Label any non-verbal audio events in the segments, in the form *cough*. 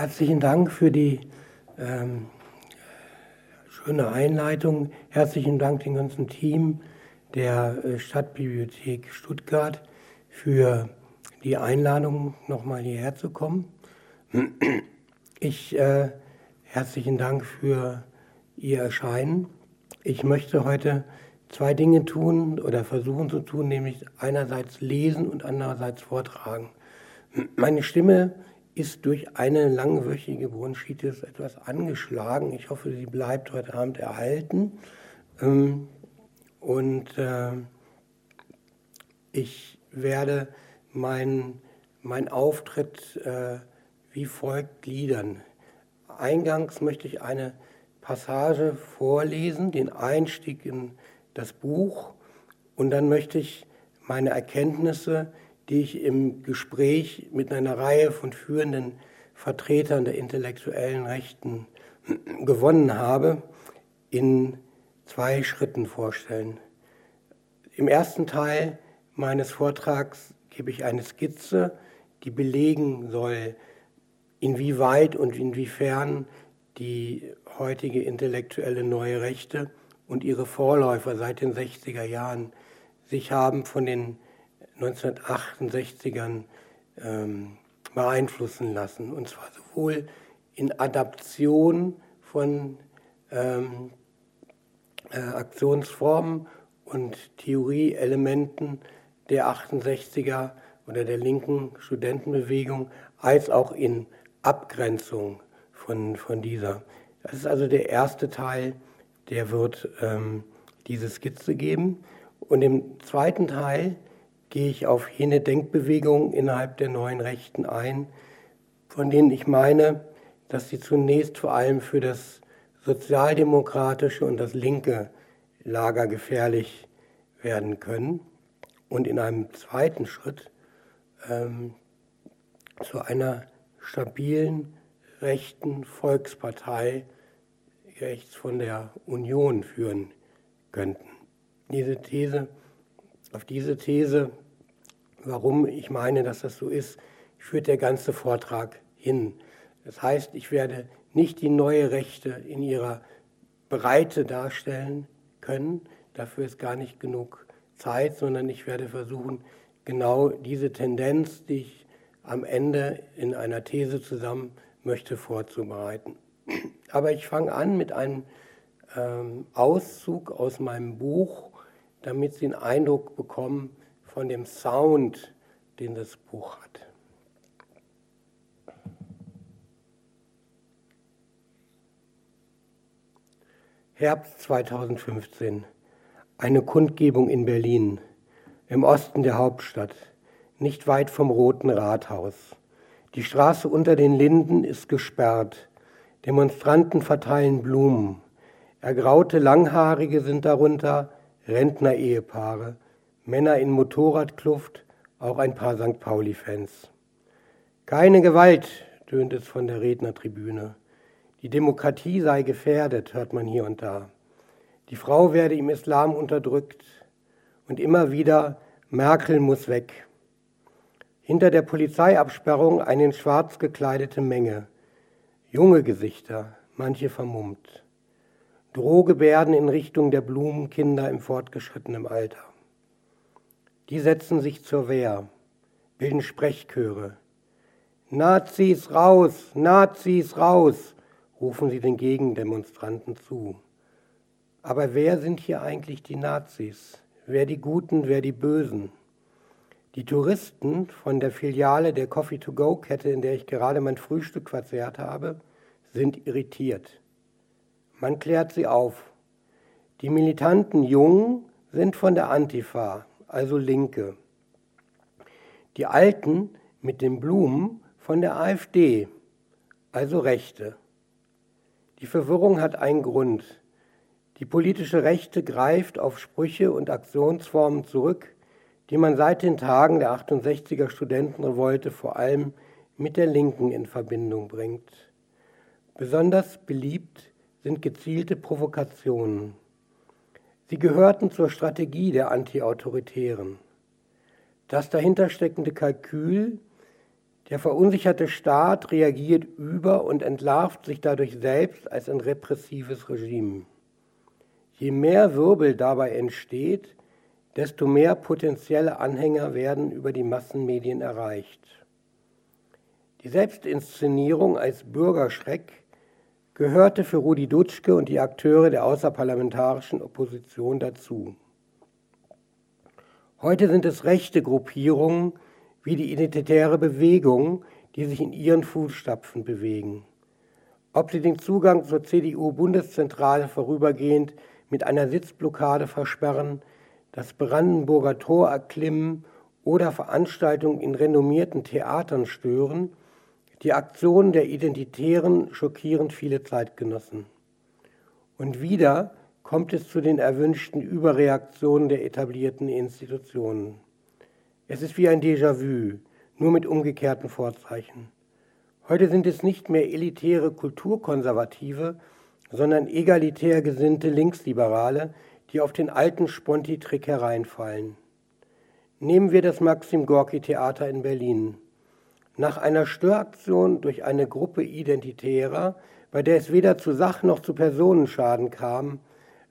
Herzlichen Dank für die ähm, schöne Einleitung. Herzlichen Dank dem ganzen Team der äh, Stadtbibliothek Stuttgart für die Einladung, nochmal hierher zu kommen. Ich äh, herzlichen Dank für Ihr Erscheinen. Ich möchte heute zwei Dinge tun oder versuchen zu tun, nämlich einerseits lesen und andererseits vortragen. Meine Stimme ist durch eine langwöchige Bronchitis etwas angeschlagen. Ich hoffe, sie bleibt heute Abend erhalten. Ähm, und äh, ich werde meinen mein Auftritt äh, wie folgt gliedern. Eingangs möchte ich eine Passage vorlesen, den Einstieg in das Buch, und dann möchte ich meine Erkenntnisse die ich im Gespräch mit einer Reihe von führenden Vertretern der intellektuellen Rechten *clears throat* gewonnen habe, in zwei Schritten vorstellen. Im ersten Teil meines Vortrags gebe ich eine Skizze, die belegen soll, inwieweit und inwiefern die heutige intellektuelle neue Rechte und ihre Vorläufer seit den 60er Jahren sich haben von den 1968ern ähm, beeinflussen lassen. Und zwar sowohl in Adaption von ähm, äh, Aktionsformen und Theorieelementen der 68er oder der linken Studentenbewegung, als auch in Abgrenzung von, von dieser. Das ist also der erste Teil, der wird ähm, diese Skizze geben. Und im zweiten Teil gehe ich auf jene Denkbewegungen innerhalb der neuen Rechten ein, von denen ich meine, dass sie zunächst vor allem für das sozialdemokratische und das linke Lager gefährlich werden können und in einem zweiten Schritt ähm, zu einer stabilen rechten Volkspartei rechts von der Union führen könnten. Diese These auf diese These, warum ich meine, dass das so ist, führt der ganze Vortrag hin. Das heißt, ich werde nicht die neue Rechte in ihrer Breite darstellen können, dafür ist gar nicht genug Zeit, sondern ich werde versuchen, genau diese Tendenz, die ich am Ende in einer These zusammen möchte, vorzubereiten. Aber ich fange an mit einem ähm, Auszug aus meinem Buch damit Sie einen Eindruck bekommen von dem Sound, den das Buch hat. Herbst 2015. Eine Kundgebung in Berlin, im Osten der Hauptstadt, nicht weit vom Roten Rathaus. Die Straße unter den Linden ist gesperrt. Demonstranten verteilen Blumen. Ergraute Langhaarige sind darunter, Rentner-Ehepaare, Männer in Motorradkluft, auch ein paar St. Pauli-Fans. Keine Gewalt, tönt es von der Rednertribüne. Die Demokratie sei gefährdet, hört man hier und da. Die Frau werde im Islam unterdrückt und immer wieder Merkel muss weg. Hinter der Polizeiabsperrung eine in schwarz gekleidete Menge. Junge Gesichter, manche vermummt. Drohgebärden in Richtung der Blumenkinder im fortgeschrittenen Alter. Die setzen sich zur Wehr, bilden Sprechchöre. Nazis raus, Nazis raus, rufen sie den Gegendemonstranten zu. Aber wer sind hier eigentlich die Nazis? Wer die Guten, wer die Bösen? Die Touristen von der Filiale der Coffee-to-Go-Kette, in der ich gerade mein Frühstück verzehrt habe, sind irritiert. Man klärt sie auf. Die militanten Jungen sind von der Antifa, also Linke. Die Alten mit den Blumen von der AfD, also Rechte. Die Verwirrung hat einen Grund. Die politische Rechte greift auf Sprüche und Aktionsformen zurück, die man seit den Tagen der 68er Studentenrevolte vor allem mit der Linken in Verbindung bringt. Besonders beliebt sind gezielte Provokationen. Sie gehörten zur Strategie der Antiautoritären. Das dahintersteckende Kalkül, Der verunsicherte Staat reagiert über und entlarvt sich dadurch selbst als ein repressives Regime. Je mehr Wirbel dabei entsteht, desto mehr potenzielle Anhänger werden über die Massenmedien erreicht. Die Selbstinszenierung als Bürgerschreck gehörte für Rudi Dutschke und die Akteure der außerparlamentarischen Opposition dazu. Heute sind es rechte Gruppierungen wie die Identitäre Bewegung, die sich in ihren Fußstapfen bewegen. Ob sie den Zugang zur CDU-Bundeszentrale vorübergehend mit einer Sitzblockade versperren, das Brandenburger Tor erklimmen oder Veranstaltungen in renommierten Theatern stören, die Aktionen der Identitären schockieren viele Zeitgenossen. Und wieder kommt es zu den erwünschten Überreaktionen der etablierten Institutionen. Es ist wie ein Déjà-vu, nur mit umgekehrten Vorzeichen. Heute sind es nicht mehr elitäre Kulturkonservative, sondern egalitär gesinnte Linksliberale, die auf den alten Sponti-Trick hereinfallen. Nehmen wir das Maxim Gorki Theater in Berlin. Nach einer Störaktion durch eine Gruppe Identitärer, bei der es weder zu Sach- noch zu Personenschaden kam,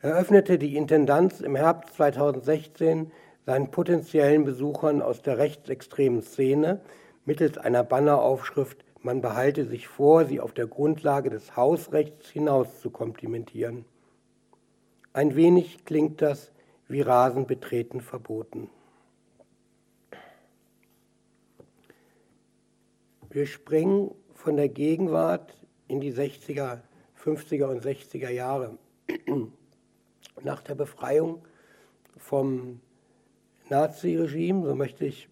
eröffnete die Intendanz im Herbst 2016 seinen potenziellen Besuchern aus der rechtsextremen Szene mittels einer Banneraufschrift man behalte sich vor, sie auf der Grundlage des Hausrechts hinaus zu komplimentieren. Ein wenig klingt das wie Rasen betreten verboten. Wir springen von der Gegenwart in die 60er, 50er und 60er Jahre. *clears throat* Nach der Befreiung vom Naziregime, so möchte ich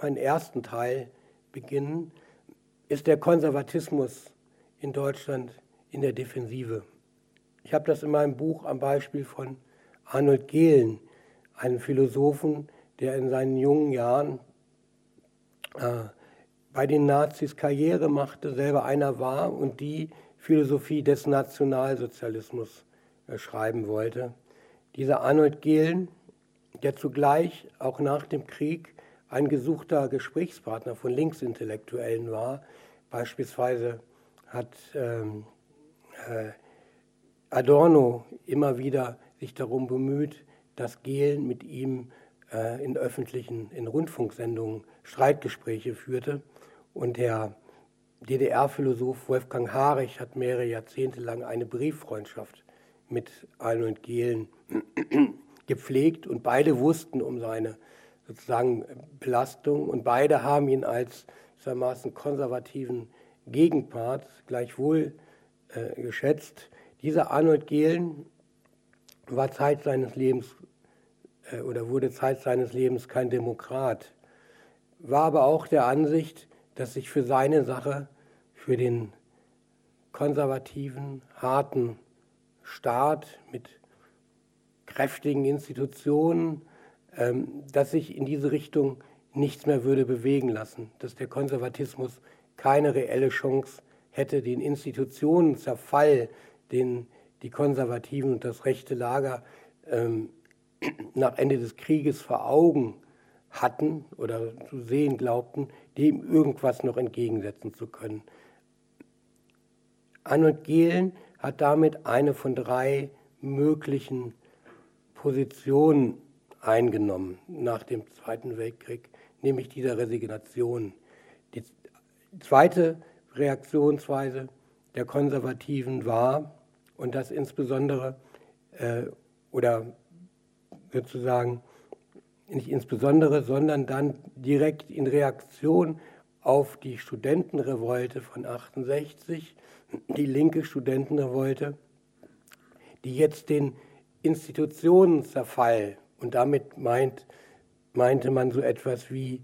meinen ersten Teil beginnen, ist der Konservatismus in Deutschland in der Defensive. Ich habe das in meinem Buch am Beispiel von Arnold Gehlen, einem Philosophen, der in seinen jungen Jahren äh, bei den Nazis Karriere machte, selber einer war und die Philosophie des Nationalsozialismus äh, schreiben wollte. Dieser Arnold Gehlen der zugleich auch nach dem Krieg ein gesuchter Gesprächspartner von Linksintellektuellen war. Beispielsweise hat ähm, äh, Adorno immer wieder sich darum bemüht, dass Gehlen mit ihm äh, in öffentlichen, in Rundfunksendungen Streitgespräche führte. Und der DDR-Philosoph Wolfgang Harich hat mehrere Jahrzehnte lang eine Brieffreundschaft mit Arnold Gehlen *clears throat* gepflegt und beide wussten um seine sozusagen Belastung und beide haben ihn als gewissermaßen konservativen Gegenpart gleichwohl äh, geschätzt. Dieser Arnold Gehlen war Zeit seines Lebens äh, oder wurde Zeit seines Lebens kein Demokrat, war aber auch der Ansicht, dass sich für seine Sache, für den konservativen, harten Staat mit kräftigen Institutionen, ähm, dass sich in diese Richtung nichts mehr würde bewegen lassen, dass der Konservatismus keine reelle Chance hätte, den Institutionenzerfall, den die Konservativen und das rechte Lager ähm, *clears throat* nach Ende des Krieges vor Augen hatten oder zu sehen glaubten, dem irgendwas noch entgegensetzen zu können. Arnold Gehlen hat damit eine von drei möglichen Position eingenommen nach dem Zweiten Weltkrieg, nämlich dieser Resignation. Die zweite Reaktionsweise der Konservativen war, und das insbesondere, äh, oder sozusagen nicht insbesondere, sondern dann direkt in Reaktion auf die Studentenrevolte von 68, die linke Studentenrevolte, die jetzt den Institutionenzerfall und damit meint, meinte man so etwas wie,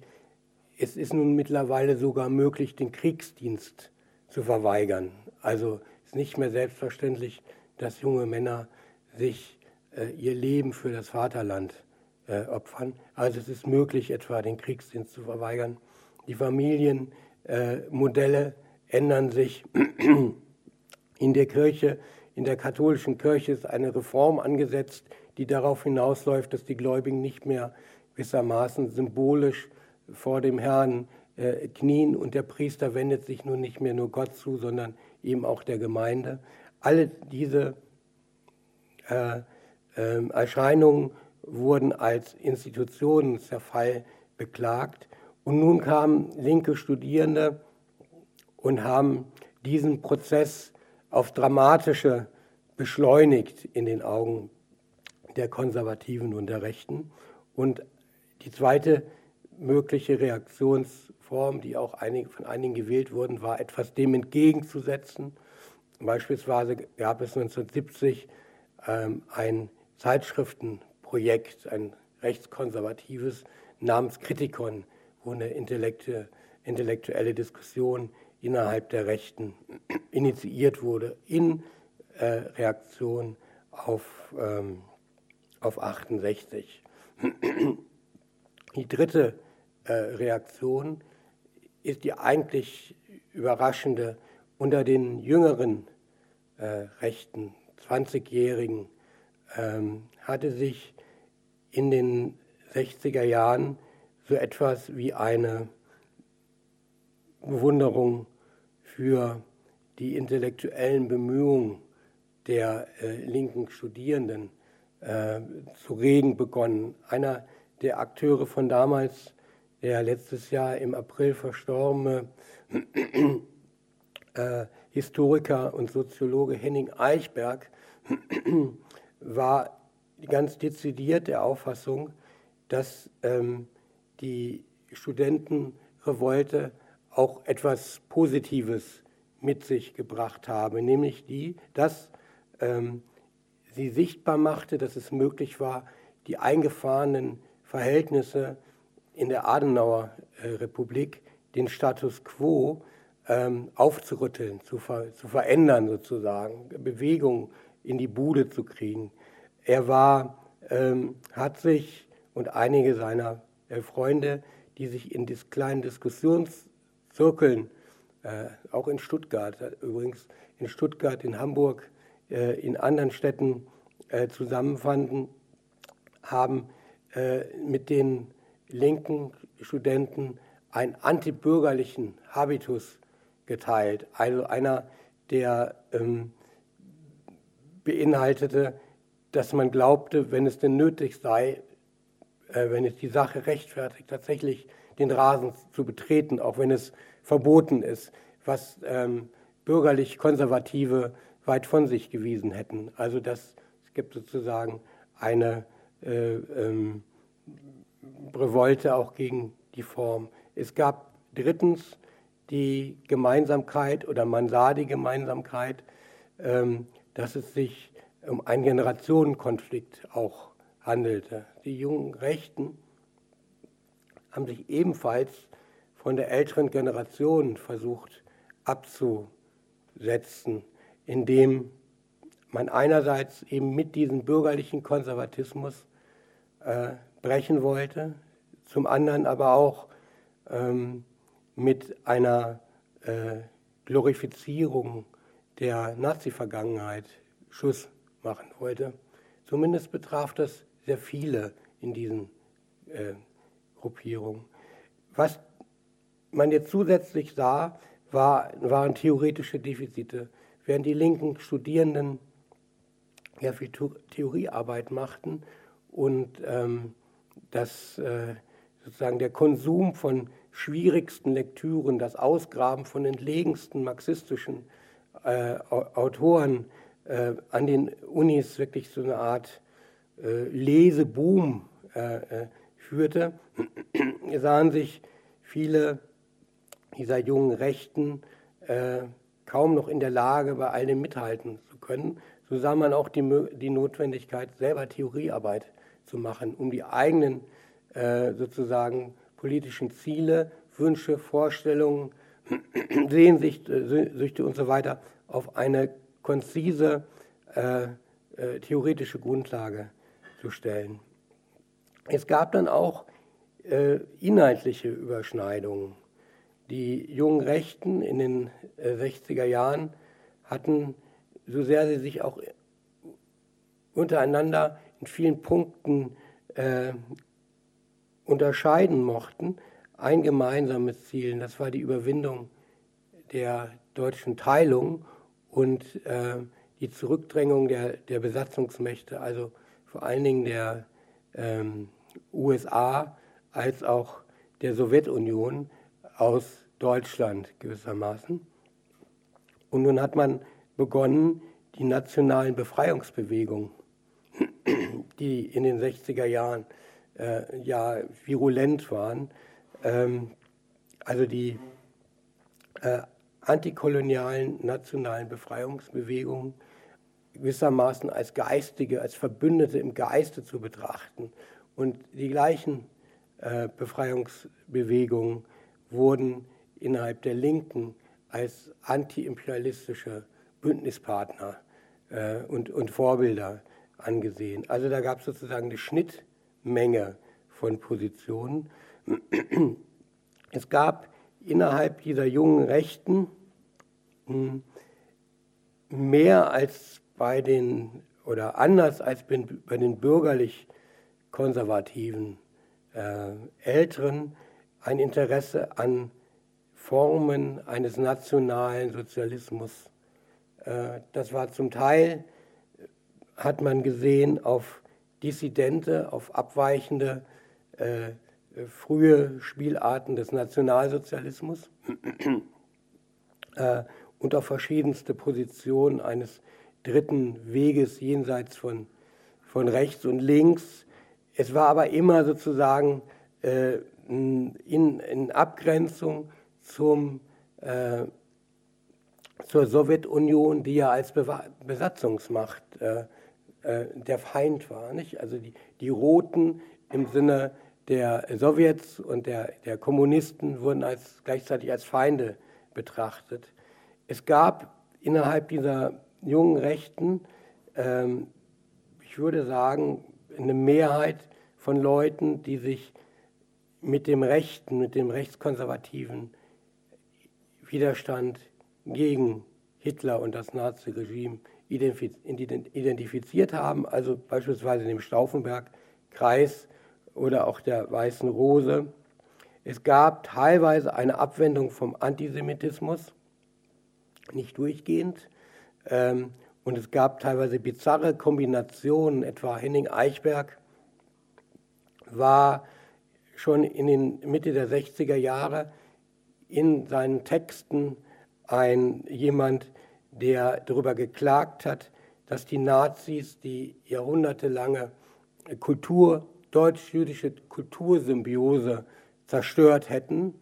es ist nun mittlerweile sogar möglich, den Kriegsdienst zu verweigern. Also ist nicht mehr selbstverständlich, dass junge Männer sich äh, ihr Leben für das Vaterland äh, opfern. Also es ist möglich, etwa den Kriegsdienst zu verweigern. Die Familienmodelle äh, ändern sich. *clears throat* In der Kirche in der katholischen Kirche ist eine Reform angesetzt, die darauf hinausläuft, dass die Gläubigen nicht mehr gewissermaßen symbolisch vor dem Herrn äh, knien und der Priester wendet sich nun nicht mehr nur Gott zu, sondern eben auch der Gemeinde. Alle diese äh, äh, Erscheinungen wurden als Institutionenzerfall beklagt. Und nun kamen linke Studierende und haben diesen Prozess auf dramatische beschleunigt in den Augen der Konservativen und der Rechten. Und die zweite mögliche Reaktionsform, die auch von einigen gewählt wurden, war etwas dem entgegenzusetzen. Beispielsweise gab es 1970 ähm, ein Zeitschriftenprojekt, ein rechtskonservatives namens Kritikon, wo eine intellektuelle Diskussion innerhalb der Rechten *clears throat* initiiert wurde in äh, Reaktion auf, ähm, auf 68. Die dritte äh, Reaktion ist die eigentlich überraschende unter den jüngeren äh, Rechten, 20-Jährigen, ähm, hatte sich in den 60er Jahren so etwas wie eine Bewunderung für die intellektuellen Bemühungen der äh, linken Studierenden äh, zu regen begonnen. Einer der Akteure von damals, der letztes Jahr im April verstorbene äh, Historiker und Soziologe Henning Eichberg, war ganz dezidiert der Auffassung, dass ähm, die Studentenrevolte auch etwas Positives mit sich gebracht habe, nämlich die, dass ähm, sie sichtbar machte, dass es möglich war, die eingefahrenen Verhältnisse in der Adenauer äh, Republik, den Status quo ähm, aufzurütteln, zu, ver zu verändern sozusagen, Bewegung in die Bude zu kriegen. Er war, ähm, hat sich und einige seiner äh, Freunde, die sich in dis kleinen Diskussionszirkeln, äh, auch in Stuttgart, äh, übrigens in Stuttgart, in Hamburg, äh, in anderen Städten äh, zusammenfanden, haben äh, mit den linken Studenten einen antibürgerlichen Habitus geteilt. Also einer, der ähm, beinhaltete, dass man glaubte, wenn es denn nötig sei, äh, wenn es die Sache rechtfertigt, tatsächlich den Rasen zu betreten, auch wenn es verboten ist, was ähm, bürgerlich-konservative weit von sich gewiesen hätten. Also das, es gibt sozusagen eine äh, ähm, Revolte auch gegen die Form. Es gab drittens die Gemeinsamkeit oder man sah die Gemeinsamkeit, ähm, dass es sich um einen Generationenkonflikt auch handelte. Die jungen Rechten haben sich ebenfalls von der älteren Generation versucht abzusetzen, indem man einerseits eben mit diesem bürgerlichen Konservatismus äh, brechen wollte, zum anderen aber auch ähm, mit einer äh, Glorifizierung der Nazi-Vergangenheit Schuss machen wollte. Zumindest betraf das sehr viele in diesen äh, Gruppierungen. Was man jetzt zusätzlich sah, war, waren theoretische Defizite. Während die linken Studierenden ja viel Theoriearbeit machten und ähm, dass äh, sozusagen der Konsum von schwierigsten Lektüren, das Ausgraben von entlegensten marxistischen äh, Autoren äh, an den Unis wirklich so eine Art äh, Leseboom äh, äh, führte, *clears throat* sahen sich viele dieser jungen Rechten äh, kaum noch in der Lage, bei all dem mithalten zu können. So sah man auch die, die Notwendigkeit, selber Theoriearbeit zu machen, um die eigenen sozusagen politischen Ziele, Wünsche, Vorstellungen, *clears throat* Sehnsüchte und so weiter auf eine konzise äh, äh, theoretische Grundlage zu stellen. Es gab dann auch äh, inhaltliche Überschneidungen. Die jungen Rechten in den 60er äh, Jahren hatten, so sehr sie sich auch untereinander in vielen Punkten äh, unterscheiden mochten, ein gemeinsames Ziel, das war die Überwindung der deutschen Teilung und äh, die Zurückdrängung der, der Besatzungsmächte, also vor allen Dingen der ähm, USA als auch der Sowjetunion aus Deutschland gewissermaßen. Und nun hat man begonnen, die nationalen Befreiungsbewegungen, die in den 60er Jahren äh, ja virulent waren, ähm, also die äh, antikolonialen nationalen Befreiungsbewegungen gewissermaßen als Geistige, als Verbündete im Geiste zu betrachten. Und die gleichen äh, Befreiungsbewegungen wurden innerhalb der Linken als antiimperialistische Bündnispartner äh, und, und Vorbilder angesehen. Also da gab es sozusagen eine Schnittmenge von Positionen. Es gab innerhalb dieser jungen Rechten hm, mehr als bei den oder anders als bei den bürgerlich konservativen äh, Älteren ein Interesse an Formen eines nationalen Sozialismus. Äh, das war zum Teil, hat man gesehen, auf Dissidente, auf abweichende äh, frühe Spielarten des Nationalsozialismus *clears throat* äh, und auf verschiedenste Positionen eines dritten Weges jenseits von, von rechts und links. Es war aber immer sozusagen äh, in, in, Abgrenzung zum, äh, zur Sowjetunion, die ja als Be Besatzungsmacht äh, äh, der Feind war. Nicht? Also die, die Roten im Sinne der Sowjets und der, der Kommunisten wurden als, gleichzeitig als Feinde betrachtet. Es gab innerhalb dieser jungen Rechten, ähm, ich würde sagen, eine Mehrheit von Leuten, die sich mit dem Rechten, mit dem rechtskonservativen Widerstand gegen Hitler und das Naziregime identifiziert haben, also beispielsweise dem Stauffenberg-Kreis oder auch der Weißen Rose. Es gab teilweise eine Abwendung vom Antisemitismus, nicht durchgehend. Ähm, und es gab teilweise bizarre Kombinationen, etwa Henning Eichberg war schon in den Mitte der 60er Jahre in seinen Texten ein jemand, der darüber geklagt hat, dass die Nazis die jahrhundertelange Kultur deutsch-jüdische Kultursymbiose zerstört hätten.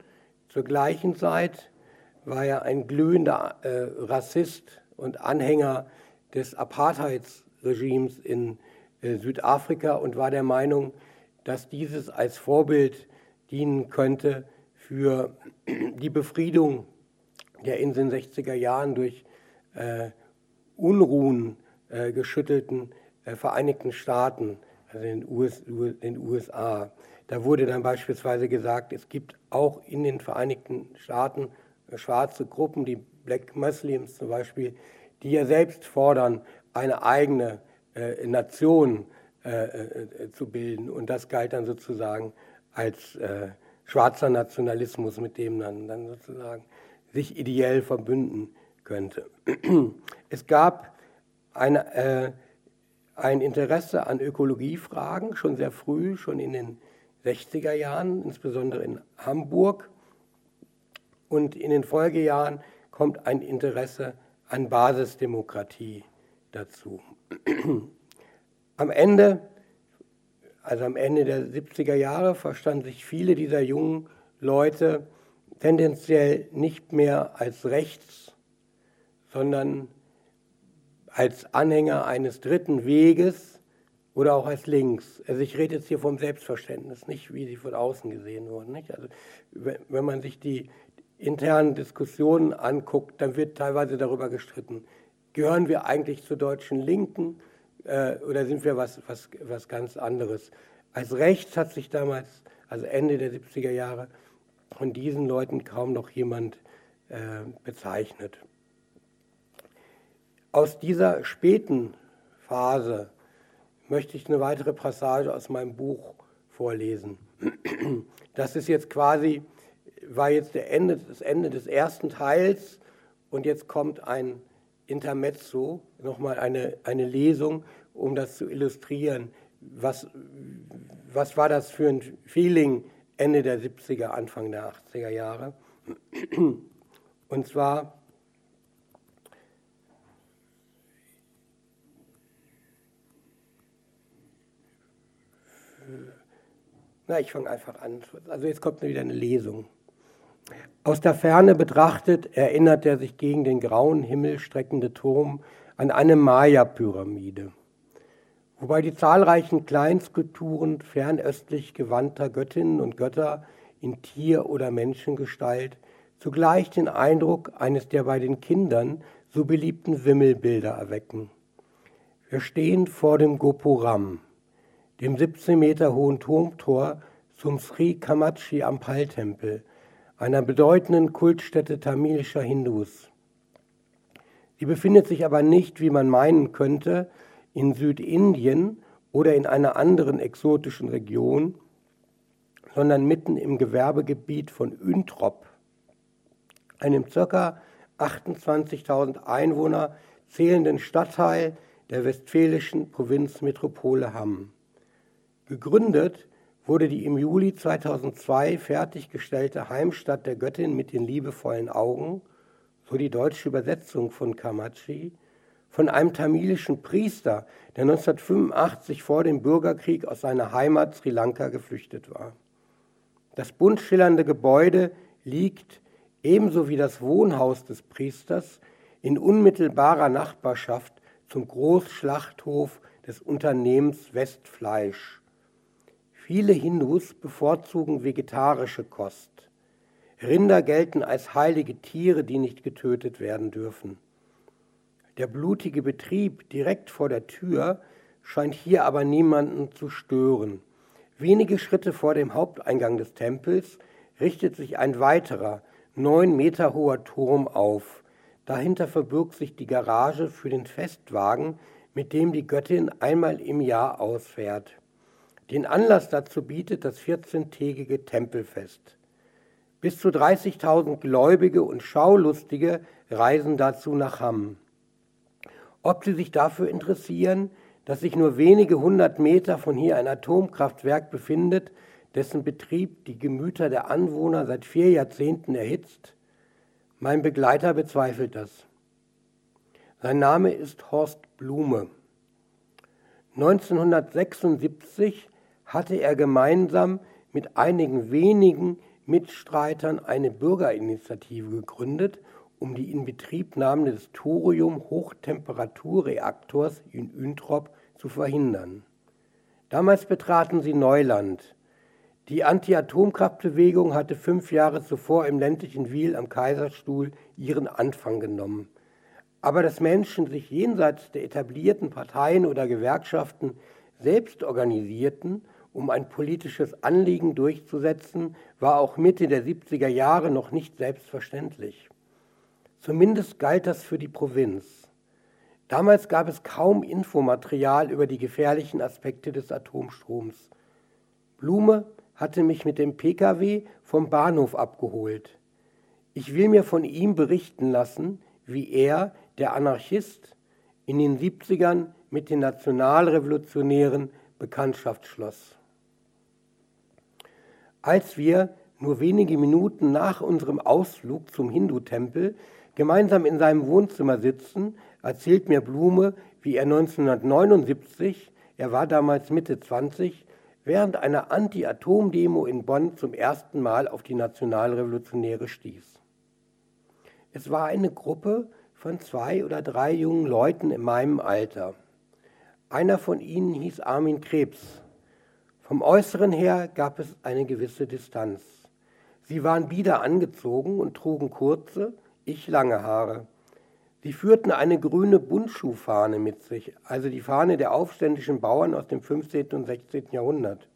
Zur gleichen Zeit war er ein glühender äh, Rassist und Anhänger des Apartheidsregimes in äh, Südafrika und war der Meinung, dass dieses als Vorbild dienen könnte für die Befriedung der in den 60er Jahren durch äh, Unruhen äh, geschüttelten äh, Vereinigten Staaten also in den USA. Da wurde dann beispielsweise gesagt, es gibt auch in den Vereinigten Staaten schwarze Gruppen, die Black Muslims zum Beispiel, die ja selbst fordern, eine eigene äh, Nation äh, äh, zu bilden. Und das galt dann sozusagen als äh, schwarzer Nationalismus, mit dem man dann sozusagen sich ideell verbünden könnte. *clears throat* Es gab eine, äh, ein Interesse an Ökologiefragen schon sehr früh, schon in den 60er Jahren, insbesondere in Hamburg. Und in den Folgejahren kommt ein Interesse an Basisdemokratie dazu. Am Ende, also am Ende der 70er Jahre, verstanden sich viele dieser jungen Leute tendenziell nicht mehr als rechts, sondern als Anhänger eines dritten Weges oder auch als links. Also ich rede jetzt hier vom Selbstverständnis, nicht wie sie von außen gesehen wurden. Nicht? Also wenn man sich die internen Diskussionen anguckt, dann wird teilweise darüber gestritten, gehören wir eigentlich zur deutschen Linken äh, oder sind wir was, was, was ganz anderes. Als rechts hat sich damals, also Ende der 70er Jahre, von diesen Leuten kaum noch jemand äh, bezeichnet. Aus dieser späten Phase möchte ich eine weitere Passage aus meinem Buch vorlesen. Das ist jetzt quasi, war jetzt Ende, das Ende des ersten Teils und jetzt kommt ein Intermezzo, nochmal eine, eine Lesung, um das zu illustrieren. Was, was war das für ein Feeling Ende der 70er, Anfang der 80er Jahre? Und zwar Na, ich fange einfach an. Also jetzt kommt wieder eine Lesung. Aus der Ferne betrachtet erinnert er sich gegen den grauen Himmel streckende Turm an eine Maya-Pyramide, wobei die zahlreichen Kleinskulpturen fernöstlich gewandter Göttinnen und Götter in Tier- oder Menschengestalt zugleich den Eindruck eines der bei den Kindern so beliebten Wimmelbilder erwecken. Wir stehen vor dem Gopuram, dem 17 Meter hohen Turmtor zum Sri Kamachi Ampal-Tempel, einer bedeutenden Kultstätte tamilischer Hindus. Sie befindet sich aber nicht, wie man meinen könnte, in Südindien oder in einer anderen exotischen Region, sondern mitten im Gewerbegebiet von Üntrop, einem ca. 28.000 Einwohner zählenden Stadtteil der westfälischen Provinzmetropole Hamm. Gegründet wurde die im Juli 2002 fertiggestellte Heimstatt der Göttin mit den liebevollen Augen, so die deutsche Übersetzung von Kamachi, von einem tamilischen Priester, der 1985 vor dem Bürgerkrieg aus seiner Heimat Sri Lanka geflüchtet war. Das bunt schillernde Gebäude liegt, ebenso wie das Wohnhaus des Priesters, in unmittelbarer Nachbarschaft zum Großschlachthof des Unternehmens Westfleisch Viele Hindus bevorzugen vegetarische Kost. Rinder gelten als heilige Tiere, die nicht getötet werden dürfen. Der blutige Betrieb direkt vor der Tür scheint hier aber niemanden zu stören. Wenige Schritte vor dem Haupteingang des Tempels richtet sich ein weiterer, neun Meter hoher Turm auf. Dahinter verbirgt sich die Garage für den Festwagen, mit dem die Göttin einmal im Jahr ausfährt. Den Anlass dazu bietet das 14-tägige Tempelfest. Bis zu 30.000 Gläubige und Schaulustige reisen dazu nach Hamm. Ob sie sich dafür interessieren, dass sich nur wenige hundert Meter von hier ein Atomkraftwerk befindet, dessen Betrieb die Gemüter der Anwohner seit vier Jahrzehnten erhitzt? Mein Begleiter bezweifelt das. Sein Name ist Horst Blume. 1976 hatte er gemeinsam mit einigen wenigen Mitstreitern eine Bürgerinitiative gegründet, um die Inbetriebnahme des Thorium-Hochtemperaturreaktors in Üntrop zu verhindern. Damals betraten sie Neuland. Die Anti-Atomkraftbewegung hatte fünf Jahre zuvor im ländlichen Wiel am Kaiserstuhl ihren Anfang genommen. Aber dass Menschen sich jenseits der etablierten Parteien oder Gewerkschaften selbst organisierten um ein politisches Anliegen durchzusetzen, war auch Mitte der 70er Jahre noch nicht selbstverständlich. Zumindest galt das für die Provinz. Damals gab es kaum Infomaterial über die gefährlichen Aspekte des Atomstroms. Blume hatte mich mit dem Pkw vom Bahnhof abgeholt. Ich will mir von ihm berichten lassen, wie er, der Anarchist, in den 70ern mit den Nationalrevolutionären Bekanntschaft schloss. Als wir nur wenige Minuten nach unserem Ausflug zum Hindu-Tempel gemeinsam in seinem Wohnzimmer sitzen, erzählt mir Blume, wie er 1979, er war damals Mitte 20, während einer Anti-Atom-Demo in Bonn zum ersten Mal auf die Nationalrevolutionäre stieß. Es war eine Gruppe von zwei oder drei jungen Leuten in meinem Alter. Einer von ihnen hieß Armin Krebs, vom Äußeren her gab es eine gewisse Distanz. Sie waren bieder angezogen und trugen kurze, ich lange Haare. Sie führten eine grüne Bundschuhfahne mit sich, also die Fahne der aufständischen Bauern aus dem 15. und 16. Jahrhundert.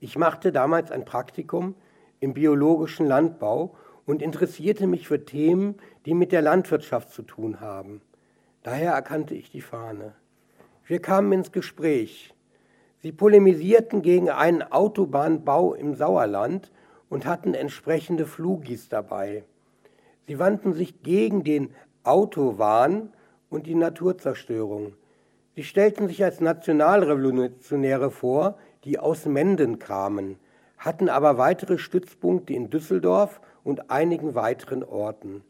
Ich machte damals ein Praktikum im biologischen Landbau und interessierte mich für Themen, die mit der Landwirtschaft zu tun haben. Daher erkannte ich die Fahne. Wir kamen ins Gespräch. Sie polemisierten gegen einen Autobahnbau im Sauerland und hatten entsprechende Flugis dabei. Sie wandten sich gegen den Autowahn und die Naturzerstörung. Sie stellten sich als Nationalrevolutionäre vor, die aus Menden kamen, hatten aber weitere Stützpunkte in Düsseldorf und einigen weiteren Orten.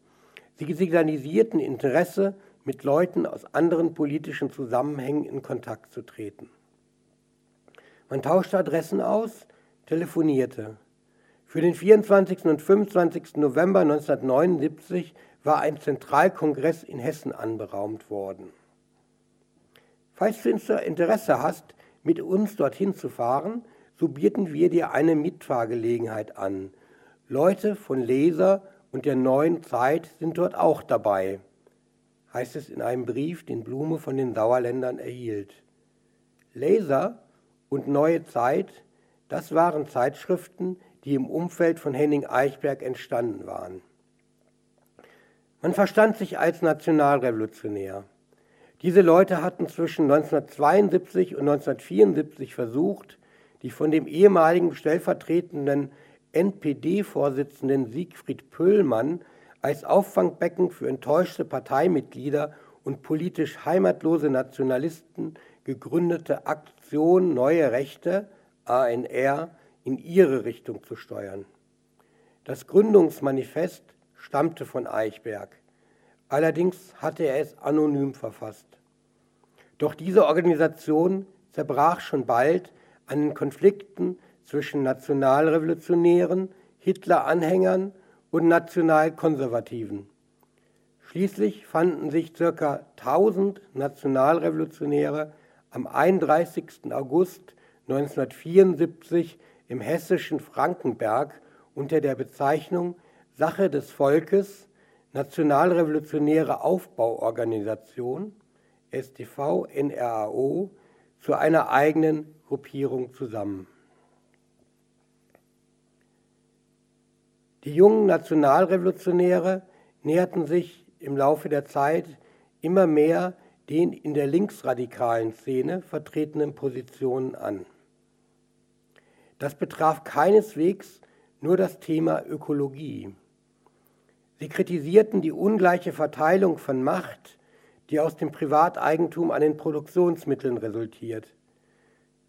Sie signalisierten Interesse, mit Leuten aus anderen politischen Zusammenhängen in Kontakt zu treten. Man tauschte Adressen aus, telefonierte. Für den 24. und 25. November 1979 war ein Zentralkongress in Hessen anberaumt worden. Falls du Interesse hast, mit uns dorthin zu fahren, so bieten wir dir eine Mitfahrgelegenheit an. Leute von Leser und der neuen Zeit sind dort auch dabei, heißt es in einem Brief, den Blume von den Sauerländern erhielt. Leser und Neue Zeit, das waren Zeitschriften, die im Umfeld von Henning Eichberg entstanden waren. Man verstand sich als Nationalrevolutionär. Diese Leute hatten zwischen 1972 und 1974 versucht, die von dem ehemaligen stellvertretenden NPD-Vorsitzenden Siegfried Pöllmann als Auffangbecken für enttäuschte Parteimitglieder und politisch heimatlose Nationalisten gegründete Aktion Neue Rechte, ANR, in ihre Richtung zu steuern. Das Gründungsmanifest stammte von Eichberg. Allerdings hatte er es anonym verfasst. Doch diese Organisation zerbrach schon bald an den Konflikten zwischen Nationalrevolutionären, Hitler-Anhängern und Nationalkonservativen. Schließlich fanden sich ca. 1000 Nationalrevolutionäre am 31. August 1974 im hessischen Frankenberg unter der Bezeichnung Sache des Volkes Nationalrevolutionäre Aufbauorganisation STV NRAO zu einer eigenen Gruppierung zusammen. Die jungen Nationalrevolutionäre näherten sich im Laufe der Zeit immer mehr den in der linksradikalen Szene vertretenen Positionen an. Das betraf keineswegs nur das Thema Ökologie. Sie kritisierten die ungleiche Verteilung von Macht, die aus dem Privateigentum an den Produktionsmitteln resultiert.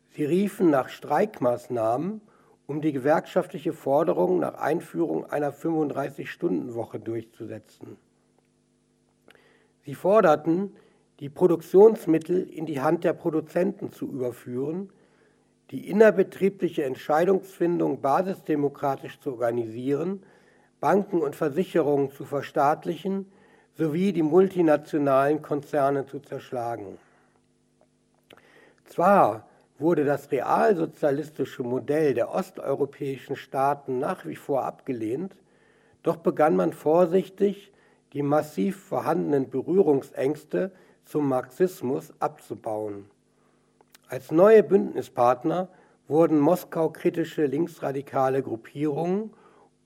Sie riefen nach Streikmaßnahmen, um die gewerkschaftliche Forderung nach Einführung einer 35-Stunden-Woche durchzusetzen. Sie forderten, die Produktionsmittel in die Hand der Produzenten zu überführen, die innerbetriebliche Entscheidungsfindung basisdemokratisch zu organisieren, Banken und Versicherungen zu verstaatlichen sowie die multinationalen Konzerne zu zerschlagen. Zwar wurde das realsozialistische Modell der osteuropäischen Staaten nach wie vor abgelehnt, doch begann man vorsichtig, die massiv vorhandenen Berührungsängste zum Marxismus abzubauen. Als neue Bündnispartner wurden Moskau-kritische linksradikale Gruppierungen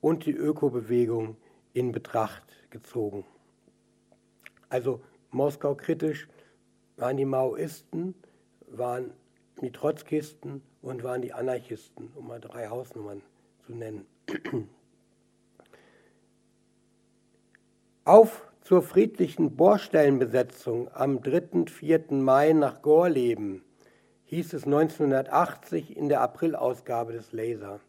und die Ökobewegung in Betracht gezogen. Also Moskau-kritisch waren die Maoisten, waren die Trotzkisten und waren die Anarchisten, um mal drei Hausnummern zu nennen. *clears throat* Auf zur friedlichen Bohrstellenbesetzung am 3. 4. Mai nach Gorleben hieß es 1980 in der Aprilausgabe des Laser.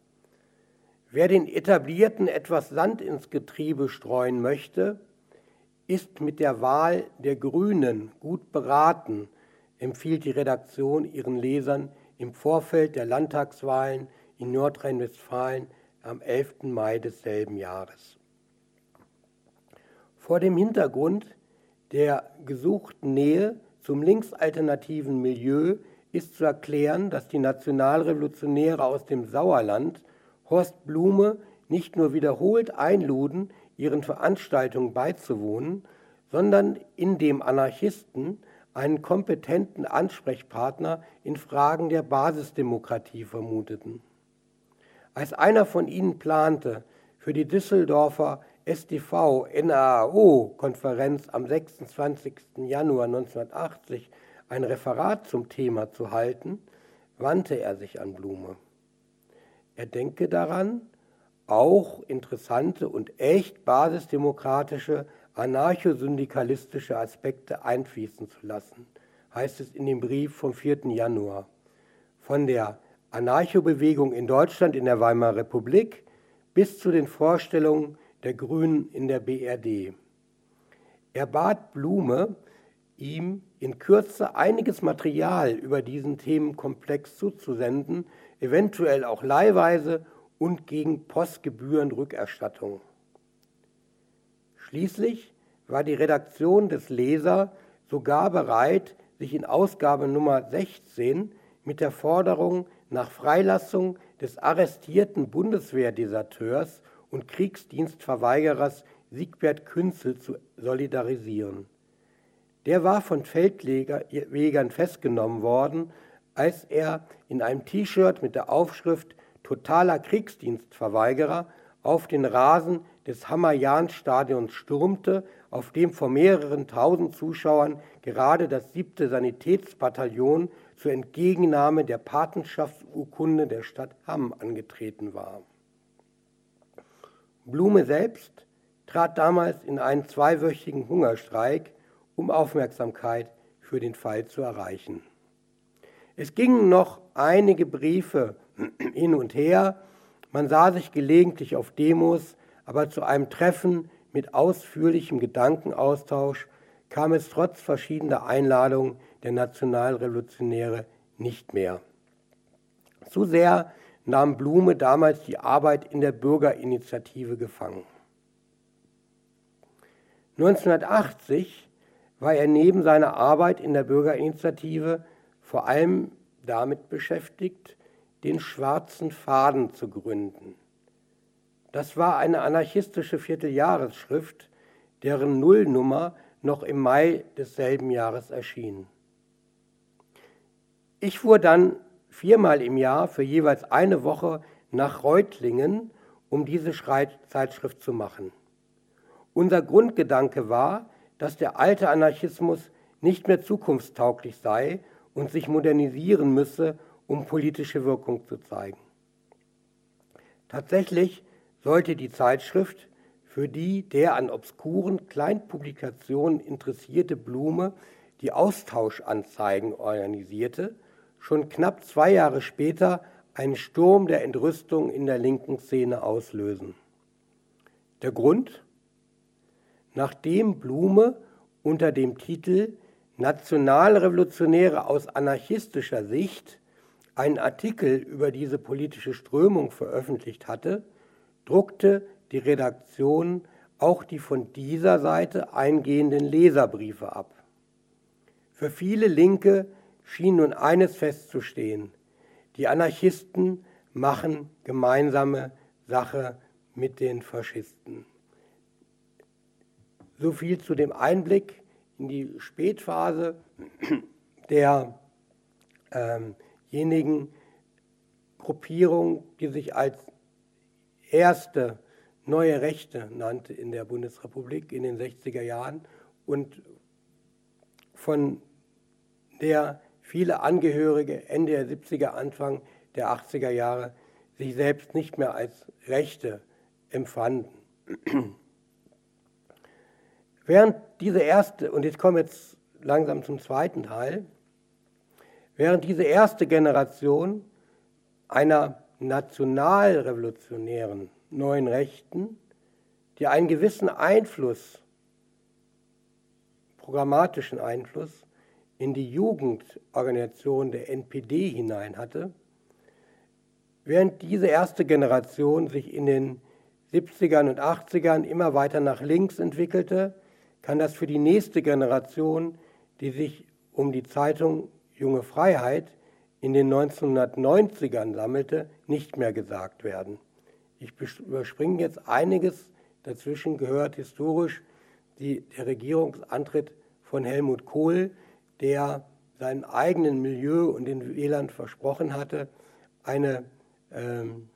Wer den Etablierten etwas Sand ins Getriebe streuen möchte, ist mit der Wahl der Grünen gut beraten, empfiehlt die Redaktion ihren Lesern im Vorfeld der Landtagswahlen in Nordrhein-Westfalen am 11. Mai desselben Jahres. Vor dem Hintergrund der gesuchten Nähe zum linksalternativen Milieu ist zu erklären, dass die Nationalrevolutionäre aus dem Sauerland Horst Blume nicht nur wiederholt einluden, ihren Veranstaltungen beizuwohnen, sondern in dem Anarchisten einen kompetenten Ansprechpartner in Fragen der Basisdemokratie vermuteten. Als einer von ihnen plante, für die Düsseldorfer STV-NAO-Konferenz am 26. Januar 1980 ein Referat zum Thema zu halten, wandte er sich an Blume. Er denke daran, auch interessante und echt basisdemokratische, anarchosyndikalistische Aspekte einfließen zu lassen, heißt es in dem Brief vom 4. Januar. Von der Anarchobewegung in Deutschland in der Weimarer Republik bis zu den Vorstellungen der Grünen in der BRD. Er bat Blume, ihm in Kürze einiges Material über diesen Themenkomplex zuzusenden, eventuell auch leihweise und gegen Postgebührenrückerstattung. Schließlich war die Redaktion des Leser sogar bereit, sich in Ausgabe Nummer 16 mit der Forderung nach Freilassung des arrestierten Bundeswehrdeserteurs und Kriegsdienstverweigerers Siegbert Künzel zu solidarisieren. Der war von Feldwegern festgenommen worden, als er in einem T-Shirt mit der Aufschrift totaler Kriegsdienstverweigerer auf den Rasen des Hammerjahn-Stadions stürmte, auf dem vor mehreren tausend Zuschauern gerade das siebte Sanitätsbataillon zur Entgegennahme der Patenschaftsurkunde der Stadt Hamm angetreten war. Blume selbst trat damals in einen zweiwöchigen Hungerstreik, um Aufmerksamkeit für den Fall zu erreichen. Es gingen noch einige Briefe *clears throat* hin und her. Man sah sich gelegentlich auf Demos, aber zu einem Treffen mit ausführlichem Gedankenaustausch kam es trotz verschiedener Einladungen der Nationalrevolutionäre nicht mehr. Zu sehr nahm Blume damals die Arbeit in der Bürgerinitiative gefangen. 1980 war er neben seiner Arbeit in der Bürgerinitiative vor allem damit beschäftigt, den schwarzen Faden zu gründen. Das war eine anarchistische Vierteljahresschrift, deren Nullnummer noch im Mai desselben Jahres erschien. Ich fuhr dann viermal im Jahr für jeweils eine Woche nach Reutlingen, um diese Zeitschrift zu machen. Unser Grundgedanke war, dass der alte Anarchismus nicht mehr zukunftstauglich sei und sich modernisieren müsse, um politische Wirkung zu zeigen. Tatsächlich sollte die Zeitschrift, für die der an obskuren Kleinpublikationen interessierte Blume die Austauschanzeigen organisierte, schon knapp zwei Jahre später einen Sturm der Entrüstung in der linken Szene auslösen. Der Grund? Nachdem Blume unter dem Titel Nationalrevolutionäre aus anarchistischer Sicht einen Artikel über diese politische Strömung veröffentlicht hatte, druckte die Redaktion auch die von dieser Seite eingehenden Leserbriefe ab. Für viele Linke schien nun eines festzustehen, die Anarchisten machen gemeinsame Sache mit den Faschisten. So viel zu dem Einblick in die Spätphase *clears throat* derjenigen ähm Gruppierung, die sich als erste neue Rechte nannte in der Bundesrepublik in den 60er Jahren und von der viele Angehörige Ende der 70er, Anfang der 80er Jahre sich selbst nicht mehr als Rechte empfanden. *clears throat* Während diese erste, und jetzt kommen wir jetzt langsam zum zweiten Teil, während diese erste Generation einer nationalrevolutionären neuen Rechten, die einen gewissen Einfluss, programmatischen Einfluss in die Jugendorganisation der NPD hinein hatte, während diese erste Generation sich in den 70ern und 80ern immer weiter nach links entwickelte, kann das für die nächste Generation, die sich um die Zeitung Junge Freiheit in den 1990ern sammelte, nicht mehr gesagt werden. Ich überspringe jetzt einiges. Dazwischen gehört historisch die, der Regierungsantritt von Helmut Kohl, der seinem eigenen Milieu und den Wählern versprochen hatte, eine ähm,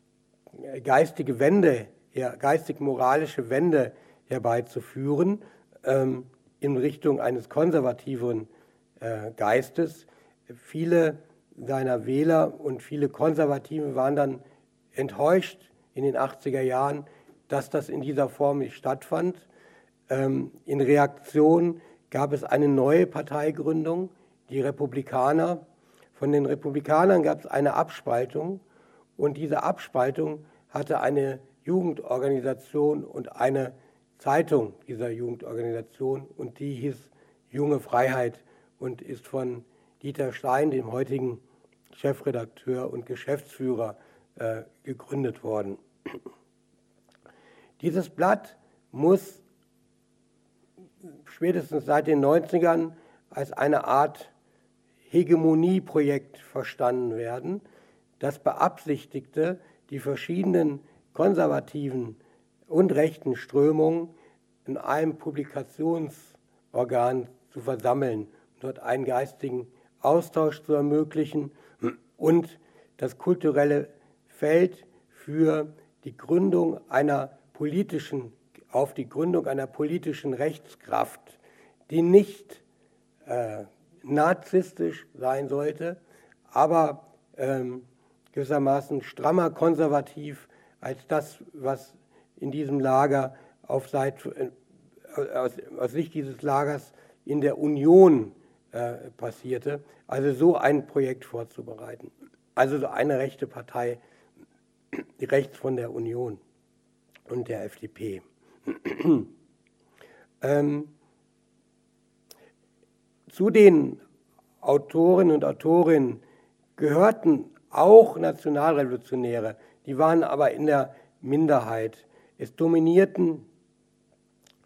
geistige Wende, ja, geistig-moralische Wende herbeizuführen ähm, in Richtung eines konservativen äh, Geistes. Viele seiner Wähler und viele Konservative waren dann enttäuscht in den 80er Jahren, dass das in dieser Form nicht stattfand. Ähm, in Reaktion gab es eine neue Parteigründung, die Republikaner. Von den Republikanern gab es eine Abspaltung und diese Abspaltung hatte eine Jugendorganisation und eine Zeitung dieser Jugendorganisation und die hieß Junge Freiheit und ist von Dieter Stein, dem heutigen Chefredakteur und Geschäftsführer, äh, gegründet worden. Dieses Blatt muss spätestens seit den 90ern als eine Art Hegemonieprojekt verstanden werden, das beabsichtigte, die verschiedenen konservativen und rechten Strömungen in einem Publikationsorgan zu versammeln, dort einen geistigen Austausch zu ermöglichen und das kulturelle Feld für die Gründung einer politischen, auf die Gründung einer politischen Rechtskraft, die nicht äh, narzisstisch sein sollte, aber ähm, gewissermaßen strammer konservativ als das, was in diesem Lager auf Seite, äh, aus, aus, Sicht dieses Lagers in der Union äh, passierte. Also so ein Projekt vorzubereiten. Also so eine rechte Partei, rechts von der Union und der FDP. Ähm, zu den Autorinnen und Autorinnen gehörten auch Nationalrevolutionäre, die waren aber in der Minderheit. Es dominierten,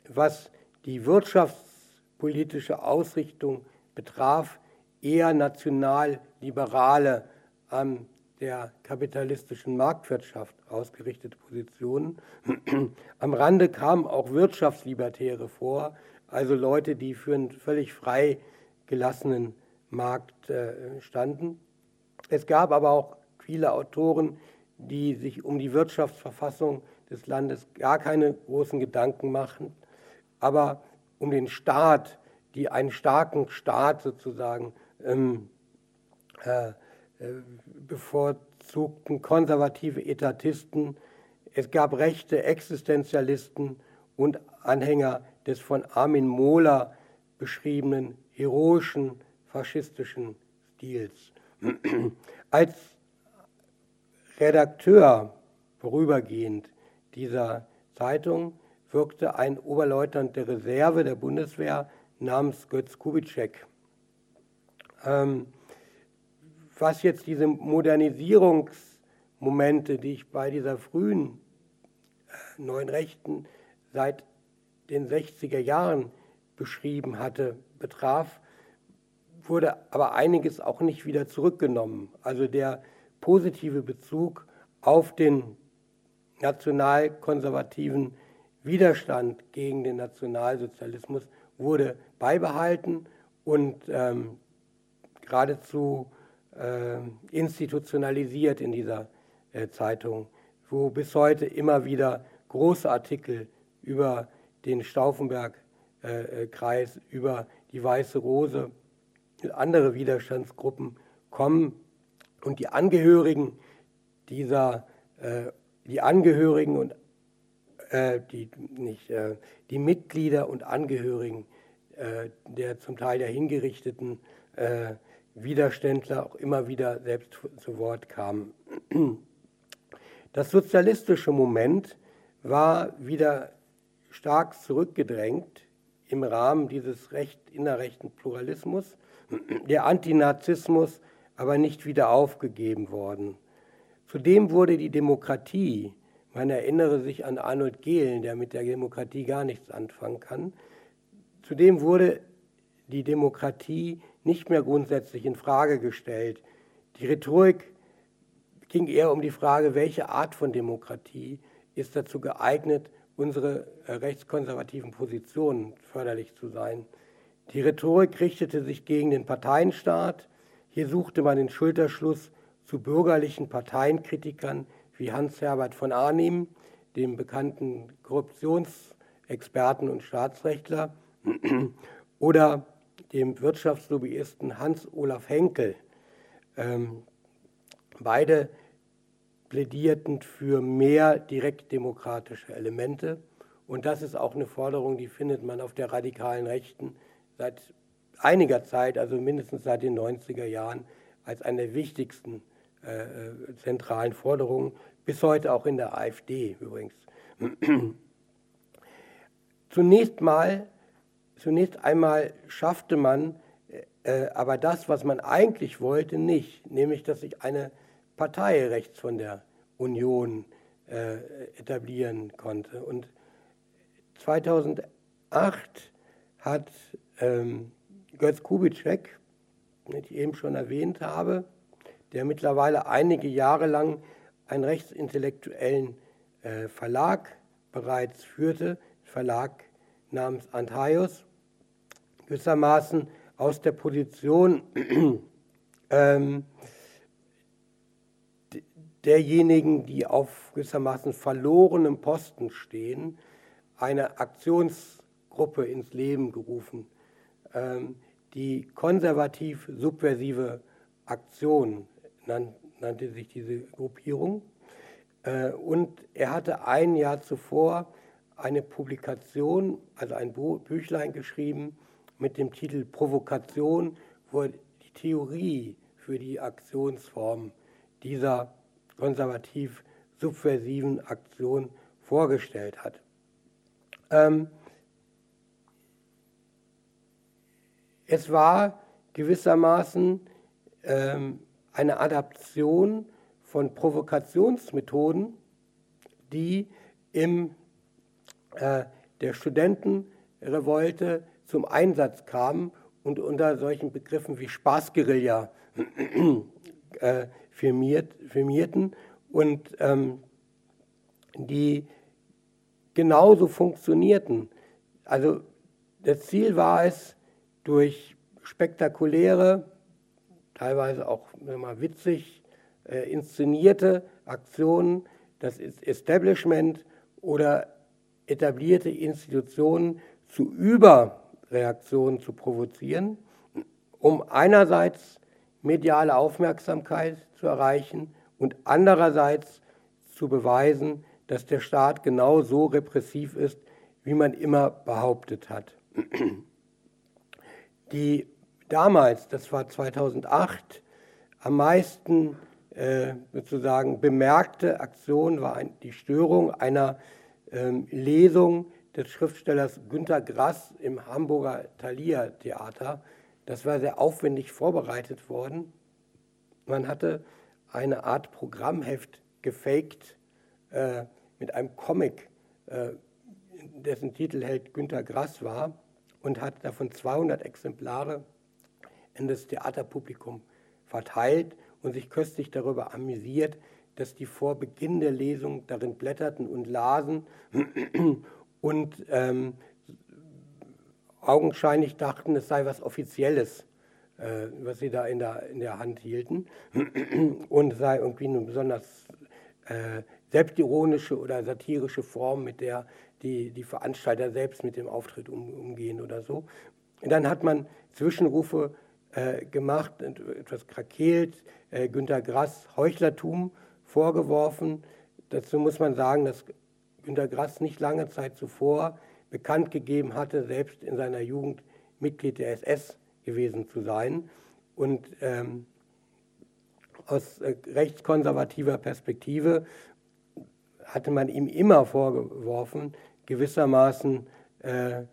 was die wirtschaftspolitische Ausrichtung betraf, eher nationalliberale an der kapitalistischen Marktwirtschaft ausgerichtete Positionen. *clears throat* Am Rande kamen auch Wirtschaftslibertäre vor, also Leute, die für einen völlig frei gelassenen Markt äh, standen. Es gab aber auch viele Autoren, die sich um die Wirtschaftsverfassung des Landes gar keine großen Gedanken machen, aber um den Staat, die einen starken Staat sozusagen ähm, äh, bevorzugten konservative Etatisten. Es gab rechte Existenzialisten und Anhänger des von Armin Mohler beschriebenen heroischen faschistischen Stils. *clears throat* Als Redakteur vorübergehend dieser Zeitung wirkte ein Oberleutnant der Reserve der Bundeswehr namens Götz Kubitschek. Ähm, was jetzt diese Modernisierungsmomente, die ich bei dieser frühen äh, neuen Rechten seit den 60er Jahren beschrieben hatte, betraf, wurde aber einiges auch nicht wieder zurückgenommen. Also der positive Bezug auf den nationalkonservativen Widerstand gegen den Nationalsozialismus wurde beibehalten und ähm, geradezu institutionalisiert in dieser äh, Zeitung, wo bis heute immer wieder große Artikel über den Stauffenberg-Kreis, äh, über die Weiße Rose, andere Widerstandsgruppen kommen. Und die Angehörigen dieser, die Angehörigen und die, nicht, die Mitglieder und Angehörigen der zum Teil der hingerichteten Widerständler auch immer wieder selbst zu Wort kamen. Das sozialistische Moment war wieder stark zurückgedrängt im Rahmen dieses recht, innerrechten Pluralismus, der Antinazismus aber nicht wieder aufgegeben worden. Zudem wurde die Demokratie, man erinnere sich an Arnold Gehlen, der mit der Demokratie gar nichts anfangen kann, zudem wurde die Demokratie nicht mehr grundsätzlich in Frage gestellt. Die Rhetorik ging eher um die Frage, welche Art von Demokratie ist dazu geeignet, unsere äh, rechtskonservativen Positionen förderlich zu sein. Die Rhetorik richtete sich gegen den Parteienstaat. Hier suchte man den Schulterschluss zu bürgerlichen Parteienkritikern wie Hans-Herbert von Arnim, dem bekannten Korruptionsexperten und Staatsrechtler, *clears throat* oder dem Wirtschaftslobbyisten Hans-Olaf Henkel. Ähm, beide plädierten für mehr direktdemokratische Elemente. Und das ist auch eine Forderung, die findet man auf der radikalen Rechten seit einiger Zeit, also mindestens seit den 90er Jahren, als eine der wichtigsten äh, äh, zentralen Forderungen, bis heute auch in der AfD übrigens. *clears throat* zunächst mal, zunächst einmal schaffte man äh, aber das, was man eigentlich wollte, nicht, nämlich dass sich eine Partei rechts von der Union äh, etablieren konnte. Und 2008 hat ähm, Götz Kubitschek, den ich eben schon erwähnt habe, der mittlerweile einige Jahre lang einen rechtsintellektuellen äh, Verlag bereits führte, Verlag namens Antaios, gewissermaßen aus der Position *clears throat* ähm, derjenigen, die auf gewissermaßen verlorenem Posten stehen, eine Aktionsgruppe ins Leben gerufen, ähm, die konservativ-subversive Aktion nannte sich diese Gruppierung. Äh, und er hatte ein Jahr zuvor eine Publikation, also ein Büchlein geschrieben mit dem Titel Provokation, er die Theorie für die Aktionsform dieser konservativ-subversiven Aktion vorgestellt hat. Ähm, es war gewissermaßen ähm, eine Adaption von Provokationsmethoden, die im äh, der Studentenrevolte zum Einsatz kamen und unter solchen Begriffen wie Spaßguerilla *clears throat* äh, firmiert, firmierten und ähm, die genauso funktionierten. Also das Ziel war es, durch spektakuläre, teilweise auch mal witzig äh, inszenierte Aktionen das Establishment oder etablierte Institutionen zu Überreaktionen zu provozieren, um einerseits mediale Aufmerksamkeit zu erreichen und andererseits zu beweisen, dass der Staat genau so repressiv ist, wie man immer behauptet hat. Die damals, das war 2008, am meisten äh, sozusagen bemerkte Aktion war die Störung einer ähm, Lesung des Schriftstellers Günter Grass im Hamburger Thalia Theater. Das war sehr aufwendig vorbereitet worden. Man hatte eine Art Programmheft gefaked äh, mit einem Comic, äh, dessen Titel Held Günter Grass war und hat davon 200 Exemplare in das Theaterpublikum verteilt und sich köstlich darüber amüsiert, dass die vor Beginn der Lesung darin blätterten und lasen und ähm, augenscheinlich dachten, es sei was Offizielles, äh, was sie da in der, in der Hand hielten *clears throat* und sei irgendwie eine besonders äh, selbstironische oder satirische Form, mit der die, die Veranstalter selbst mit dem Auftritt um, umgehen oder so. Und dann hat man Zwischenrufe äh, gemacht, etwas krakeelt, äh, Günter Grass Heuchlertum vorgeworfen. Dazu muss man sagen, dass Günter Grass nicht lange Zeit zuvor bekannt gegeben hatte, selbst in seiner Jugend Mitglied der SS gewesen zu sein. Und ähm, aus äh, rechtskonservativer Perspektive hatte man ihm immer vorgeworfen, gewissermaßen äh,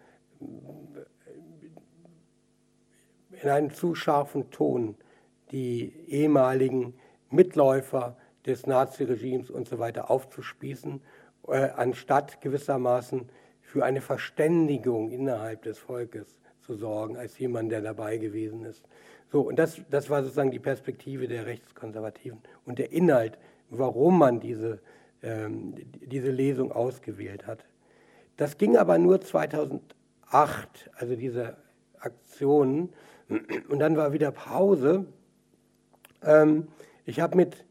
in einem zu scharfen Ton die ehemaligen Mitläufer des Naziregimes und so weiter aufzuspießen, anstatt gewissermaßen für eine Verständigung innerhalb des Volkes zu sorgen, als jemand, der dabei gewesen ist. So, und das, das war sozusagen die Perspektive der Rechtskonservativen und der Inhalt, warum man diese, ähm, diese Lesung ausgewählt hat. Das ging aber nur 2008, also diese Aktionen, und dann war wieder Pause. Ähm, ich habe mit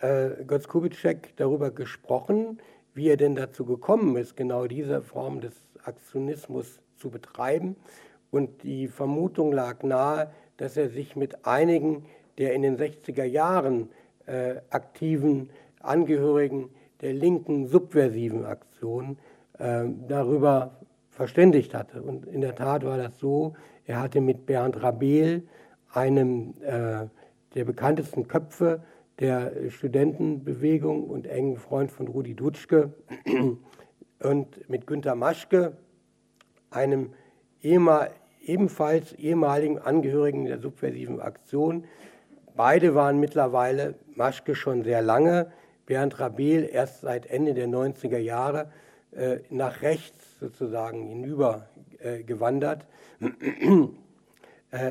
äh, Götz Kubitschek darüber gesprochen, wie er denn dazu gekommen ist, genau diese Form des Aktionismus zu betreiben. Und die Vermutung lag nahe, dass er sich mit einigen der in den 60er Jahren äh, aktiven Angehörigen der linken subversiven Aktion äh, darüber verständigt hatte. Und in der Tat war das so, er hatte mit Bernd Rabel, einem äh, der bekanntesten Köpfe der Studentenbewegung und engen Freund von Rudi Dutschke, *clears throat* und mit Günter Maschke, einem ebenfalls ehemaligen Angehörigen der subversiven Aktion. Beide waren mittlerweile, Maschke schon sehr lange, Bernd Rabel erst seit Ende der 90er Jahre äh, nach rechts sozusagen hinübergewandert. Äh, *clears throat*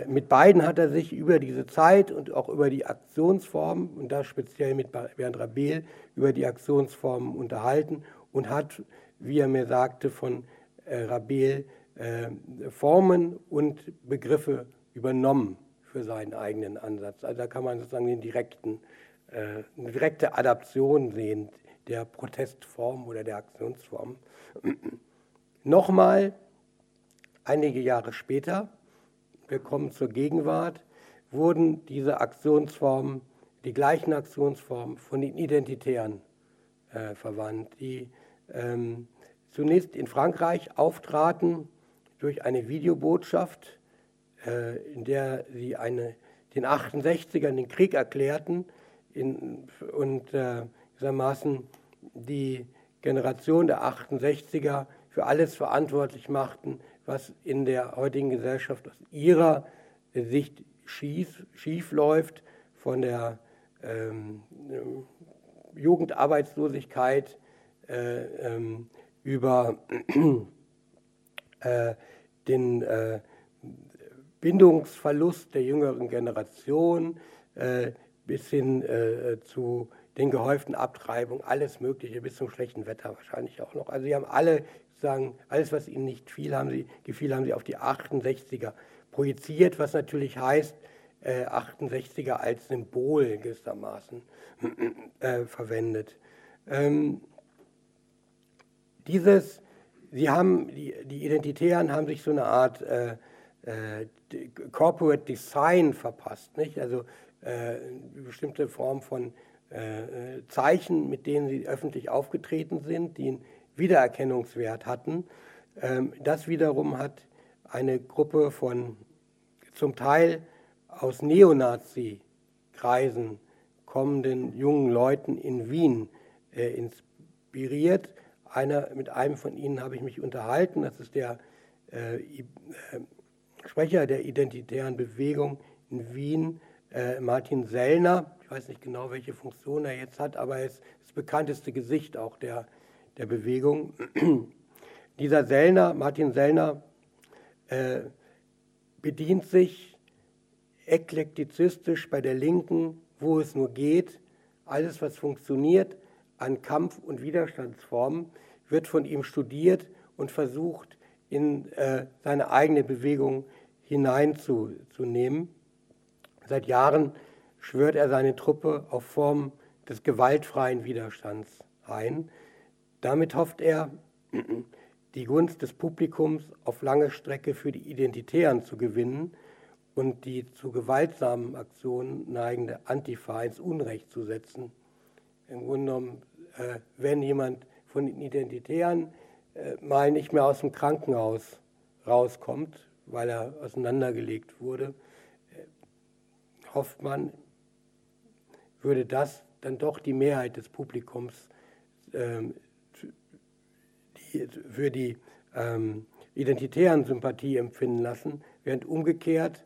mit beiden hat er sich über diese Zeit und auch über die Aktionsformen, und da speziell mit Bernd Rabel, über die Aktionsformen unterhalten und hat, wie er mir sagte, von äh, Rabel äh, Formen und Begriffe übernommen für seinen eigenen Ansatz. Also da kann man sozusagen den direkten, äh, eine direkte Adaption sehen der Protestform oder der Aktionsform. *clears throat* Nochmal, einige Jahre später, wir kommen zur Gegenwart, wurden diese Aktionsformen, die gleichen Aktionsformen von den Identitären äh, verwandt, die ähm, zunächst in Frankreich auftraten durch eine Videobotschaft, äh, in der sie eine, den 68ern den Krieg erklärten in, und äh, gewissermaßen die Generation der 68er für alles verantwortlich machten, was in der heutigen Gesellschaft aus ihrer Sicht schief, schief läuft, von der ähm, Jugendarbeitslosigkeit äh, ähm, über äh, den äh, Bindungsverlust der jüngeren Generation äh, bis hin äh, zu den gehäuften Abtreibungen, alles Mögliche, bis zum schlechten Wetter wahrscheinlich auch noch. Also sie haben alle sagen, alles, was ihnen nicht viel haben sie, gefiel, haben sie auf die 68er projiziert, was natürlich heißt, äh, 68er als Symbol gewissermaßen äh, verwendet. Ähm, dieses, sie haben, die, die, Identitären haben sich so eine Art äh, äh Corporate Design verpasst, nicht? also äh, eine bestimmte Form von äh, Zeichen, mit denen sie öffentlich aufgetreten sind, die einen Wiedererkennungswert hatten. Ähm, das wiederum hat eine Gruppe von zum Teil aus Neonazi-Kreisen kommenden jungen Leuten in Wien äh, inspiriert. Einer, mit einem von ihnen habe ich mich unterhalten, das ist der äh, äh, Sprecher der identitären Bewegung in Wien, Martin Sellner. Ich weiß nicht genau, welche Funktion er jetzt hat, aber er ist das bekannteste Gesicht auch der, der Bewegung. Dieser Sellner, Martin Sellner, äh, bedient sich eklektizistisch bei der Linken, wo es nur geht. Alles, was funktioniert an Kampf- und Widerstandsformen, wird von ihm studiert und versucht, in äh, seine eigene Bewegung hineinzunehmen. Seit Jahren schwört er seine Truppe auf Formen des gewaltfreien Widerstands ein. Damit hofft er, die Gunst des Publikums auf lange Strecke für die Identitären zu gewinnen und die zu gewaltsamen Aktionen neigende Antifa ins Unrecht zu setzen. Im Grunde genommen, äh, wenn jemand von den Identitären äh, mal nicht mehr aus dem Krankenhaus rauskommt, weil er auseinandergelegt wurde, äh, hofft man, würde das dann doch die Mehrheit des Publikums die, für die ähm, identitären Sympathie empfinden lassen, während umgekehrt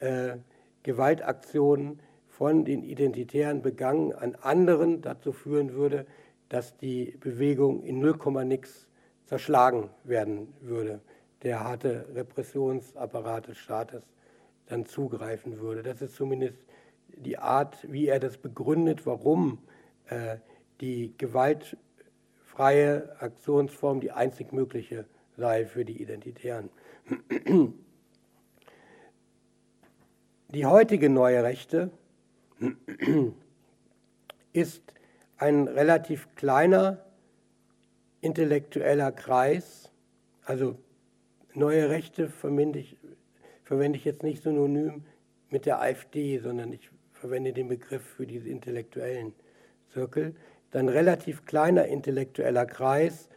äh, Gewaltaktionen von den Identitären begangen an anderen dazu führen würde, dass die Bewegung in 0, nix zerschlagen werden würde. Der harte Repressionsapparat des Staates dann zugreifen würde. Das ist zumindest die Art, wie er das begründet, warum äh, die gewaltfreie Aktionsform die einzig mögliche sei für die Identitären. Die heutige neue Rechte ist ein relativ kleiner intellektueller Kreis, also neue Rechte verwende ich, verwende ich jetzt nicht synonym mit der AfD, sondern ich verwende den Begriff für diese intellektuellen Zirkel, ein relativ kleiner intellektueller Kreis,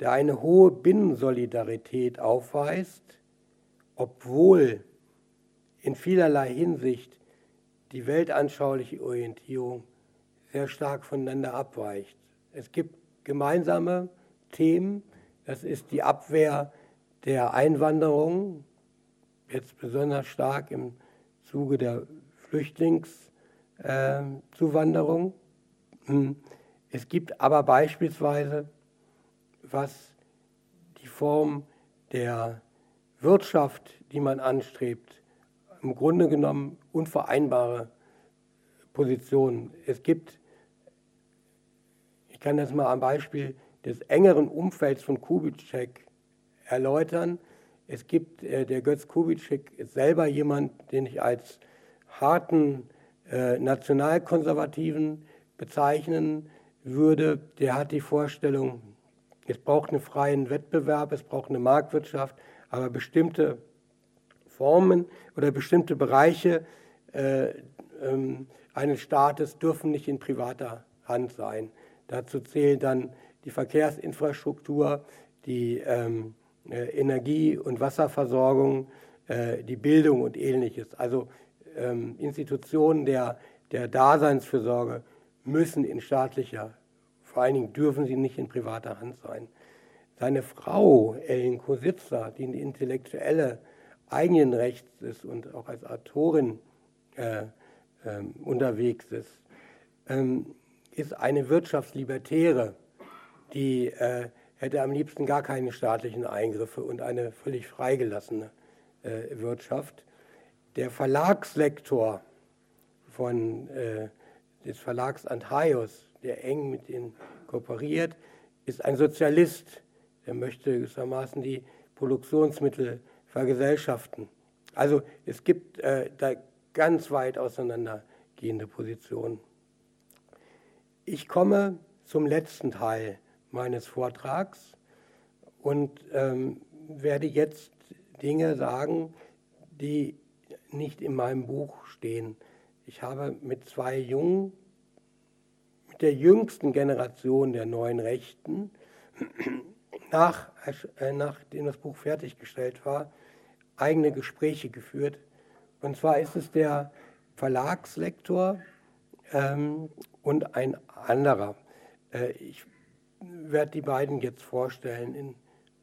der eine hohe Binnensolidarität aufweist, obwohl in vielerlei Hinsicht die weltanschauliche Orientierung sehr stark voneinander abweicht. Es gibt gemeinsame Themen, das ist die Abwehr der Einwanderung, jetzt besonders stark im Zuge der Flüchtlingszuwanderung. Äh, es gibt aber beispielsweise, was die Form der Wirtschaft, die man anstrebt, im Grunde genommen unvereinbare Positionen. Es gibt, ich kann das mal am Beispiel des engeren Umfelds von Kubitschek erläutern. Es gibt, äh, der Götz Kubitschek ist selber jemand, den ich als harten äh, Nationalkonservativen bezeichnen würde, der hat die Vorstellung, es braucht einen freien Wettbewerb, es braucht eine Marktwirtschaft, aber bestimmte Formen oder bestimmte Bereiche äh, ähm, eines Staates dürfen nicht in privater Hand sein. Dazu zählen dann die Verkehrsinfrastruktur, die ähm, äh, Energie- und Wasserversorgung, äh, die Bildung und ähnliches. Also ähm, Institutionen der, der Daseinsfürsorge müssen in staatlicher, vor allen Dingen dürfen sie nicht in privater Hand sein. Seine Frau, Ellen Kositzer, die eine intellektuelle eigenen Rechts ist und auch als Autorin äh, äh, unterwegs ist, ähm, ist eine Wirtschaftslibertäre, die äh, hätte am liebsten gar keine staatlichen Eingriffe und eine völlig freigelassene äh, Wirtschaft. Der Verlagslektor von äh, des Verlags Antaios, der eng mit ihnen kooperiert, ist ein Sozialist. Der möchte gewissermaßen die Produktionsmittel vergesellschaften. Also es gibt äh, da ganz weit auseinandergehende Positionen. Ich komme zum letzten Teil meines Vortrags und ähm, werde jetzt Dinge sagen, die nicht in meinem Buch stehen. Ich habe mit zwei Jungen, mit der jüngsten Generation der neuen Rechten, *clears throat* nach, äh, nachdem das Buch fertiggestellt war, eigene Gespräche geführt. Und zwar ist es der Verlagslektor ähm, und ein anderer. Äh, ich werde die beiden jetzt vorstellen in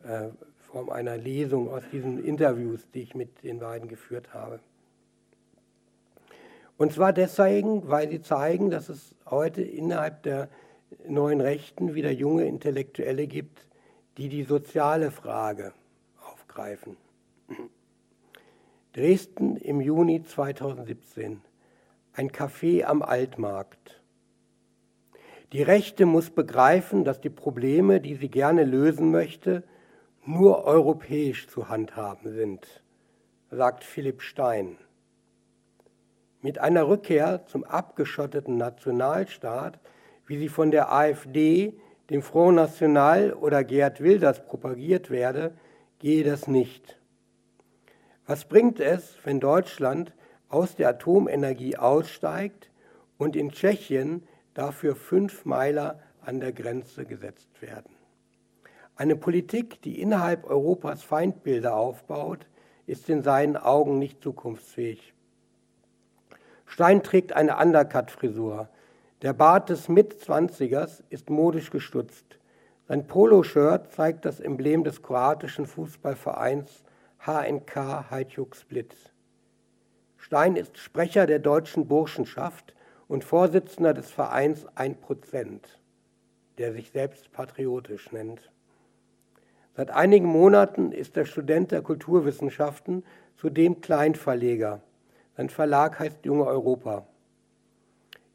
äh, Form einer Lesung aus diesen Interviews, die ich mit den beiden geführt habe. Und zwar deswegen, weil sie zeigen, dass es heute innerhalb der neuen Rechten wieder junge Intellektuelle gibt, die die soziale Frage aufgreifen. Dresden im Juni 2017. Ein Café am Altmarkt. Die Rechte muss begreifen, dass die Probleme, die sie gerne lösen möchte, nur europäisch zu handhaben sind, sagt Philipp Stein. Mit einer Rückkehr zum abgeschotteten Nationalstaat, wie sie von der AfD, dem Front National oder Gerd Wilders propagiert werde, gehe das nicht. Was bringt es, wenn Deutschland aus der Atomenergie aussteigt und in Tschechien dafür fünf Meiler an der Grenze gesetzt werden? Eine Politik, die innerhalb Europas Feindbilder aufbaut, ist in seinen Augen nicht zukunftsfähig. Stein trägt eine Undercut-Frisur. Der Bart des Mitzwanzigers ist modisch gestutzt. Sein Poloshirt zeigt das Emblem des kroatischen Fußballvereins HNK Hajduk Split. Stein ist Sprecher der deutschen Burschenschaft und Vorsitzender des Vereins 1%, der sich selbst patriotisch nennt. Seit einigen Monaten ist er Student der Kulturwissenschaften, zudem Kleinverleger. Sein Verlag heißt Junge Europa.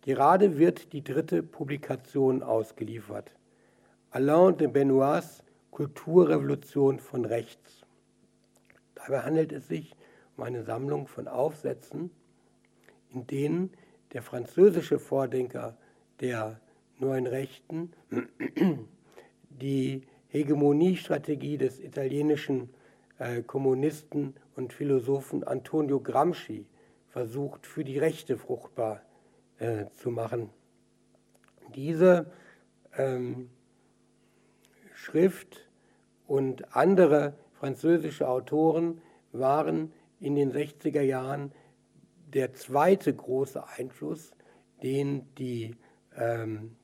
Gerade wird die dritte Publikation ausgeliefert. Alain de Benoits Kulturrevolution von rechts. Dabei handelt es sich um eine Sammlung von Aufsätzen, in denen der französische Vordenker der neuen Rechten *clears throat* die Hegemoniestrategie des italienischen äh, Kommunisten und Philosophen Antonio Gramsci versucht, für die Rechte fruchtbar äh, zu machen. Diese ähm, Schrift und andere französische Autoren waren in den 60er Jahren der zweite große Einfluss, den die ähm,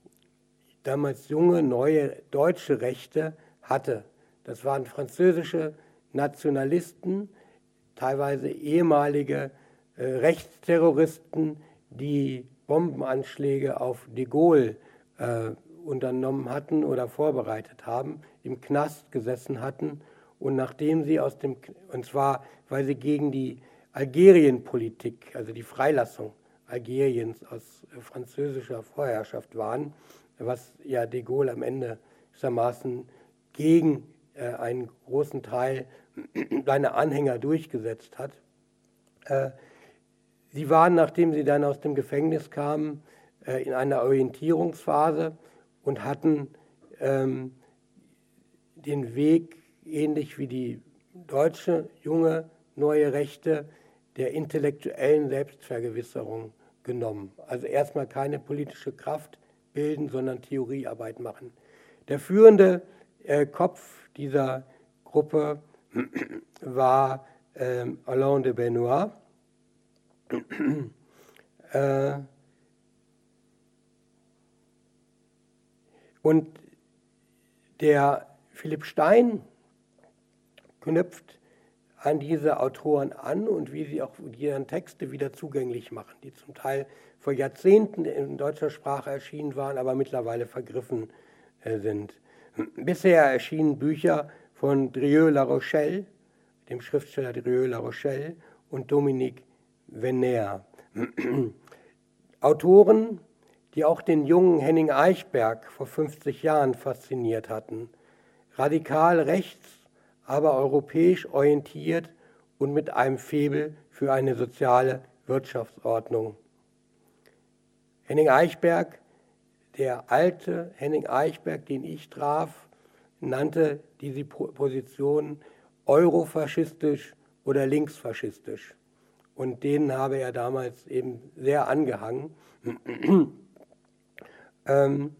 damals junge, neue deutsche Rechte hatte. Das waren französische Nationalisten, teilweise ehemalige Rechtsterroristen, die Bombenanschläge auf de Gaulle äh, unternommen hatten oder vorbereitet haben, im Knast gesessen hatten und nachdem sie aus dem, und zwar weil sie gegen die Algerienpolitik, also die Freilassung Algeriens aus französischer Vorherrschaft waren, was ja de Gaulle am Ende gewissermaßen gegen äh, einen großen Teil *clears throat* seiner Anhänger durchgesetzt hat. Äh, sie waren, nachdem sie dann aus dem Gefängnis kamen, äh, in einer Orientierungsphase und hatten ähm, den Weg, ähnlich wie die deutsche junge neue Rechte, der intellektuellen Selbstvergewisserung genommen. Also erstmal keine politische Kraft bilden, sondern Theoriearbeit machen. Der führende äh, Kopf dieser Gruppe *clears throat* war äh, Alain de Benoit. Äh, und der Philipp Stein knüpft an diese Autoren an und wie sie auch deren Texte wieder zugänglich machen, die zum Teil vor Jahrzehnten in deutscher Sprache erschienen waren, aber mittlerweile vergriffen äh, sind. Bisher erschienen Bücher von Drieux La Rochelle, dem Schriftsteller Drieux La Rochelle und Dominique Venner. *clears throat* Autoren, die auch den jungen Henning Eichberg vor 50 Jahren fasziniert hatten. Radikal rechts, aber europäisch orientiert und mit einem Febel für eine soziale Wirtschaftsordnung. Henning Eichberg, der alte Henning Eichberg, den ich traf, nannte diese Position eurofaschistisch oder linksfaschistisch. Und denen habe er damals eben sehr angehangen. *clears throat* Ähm,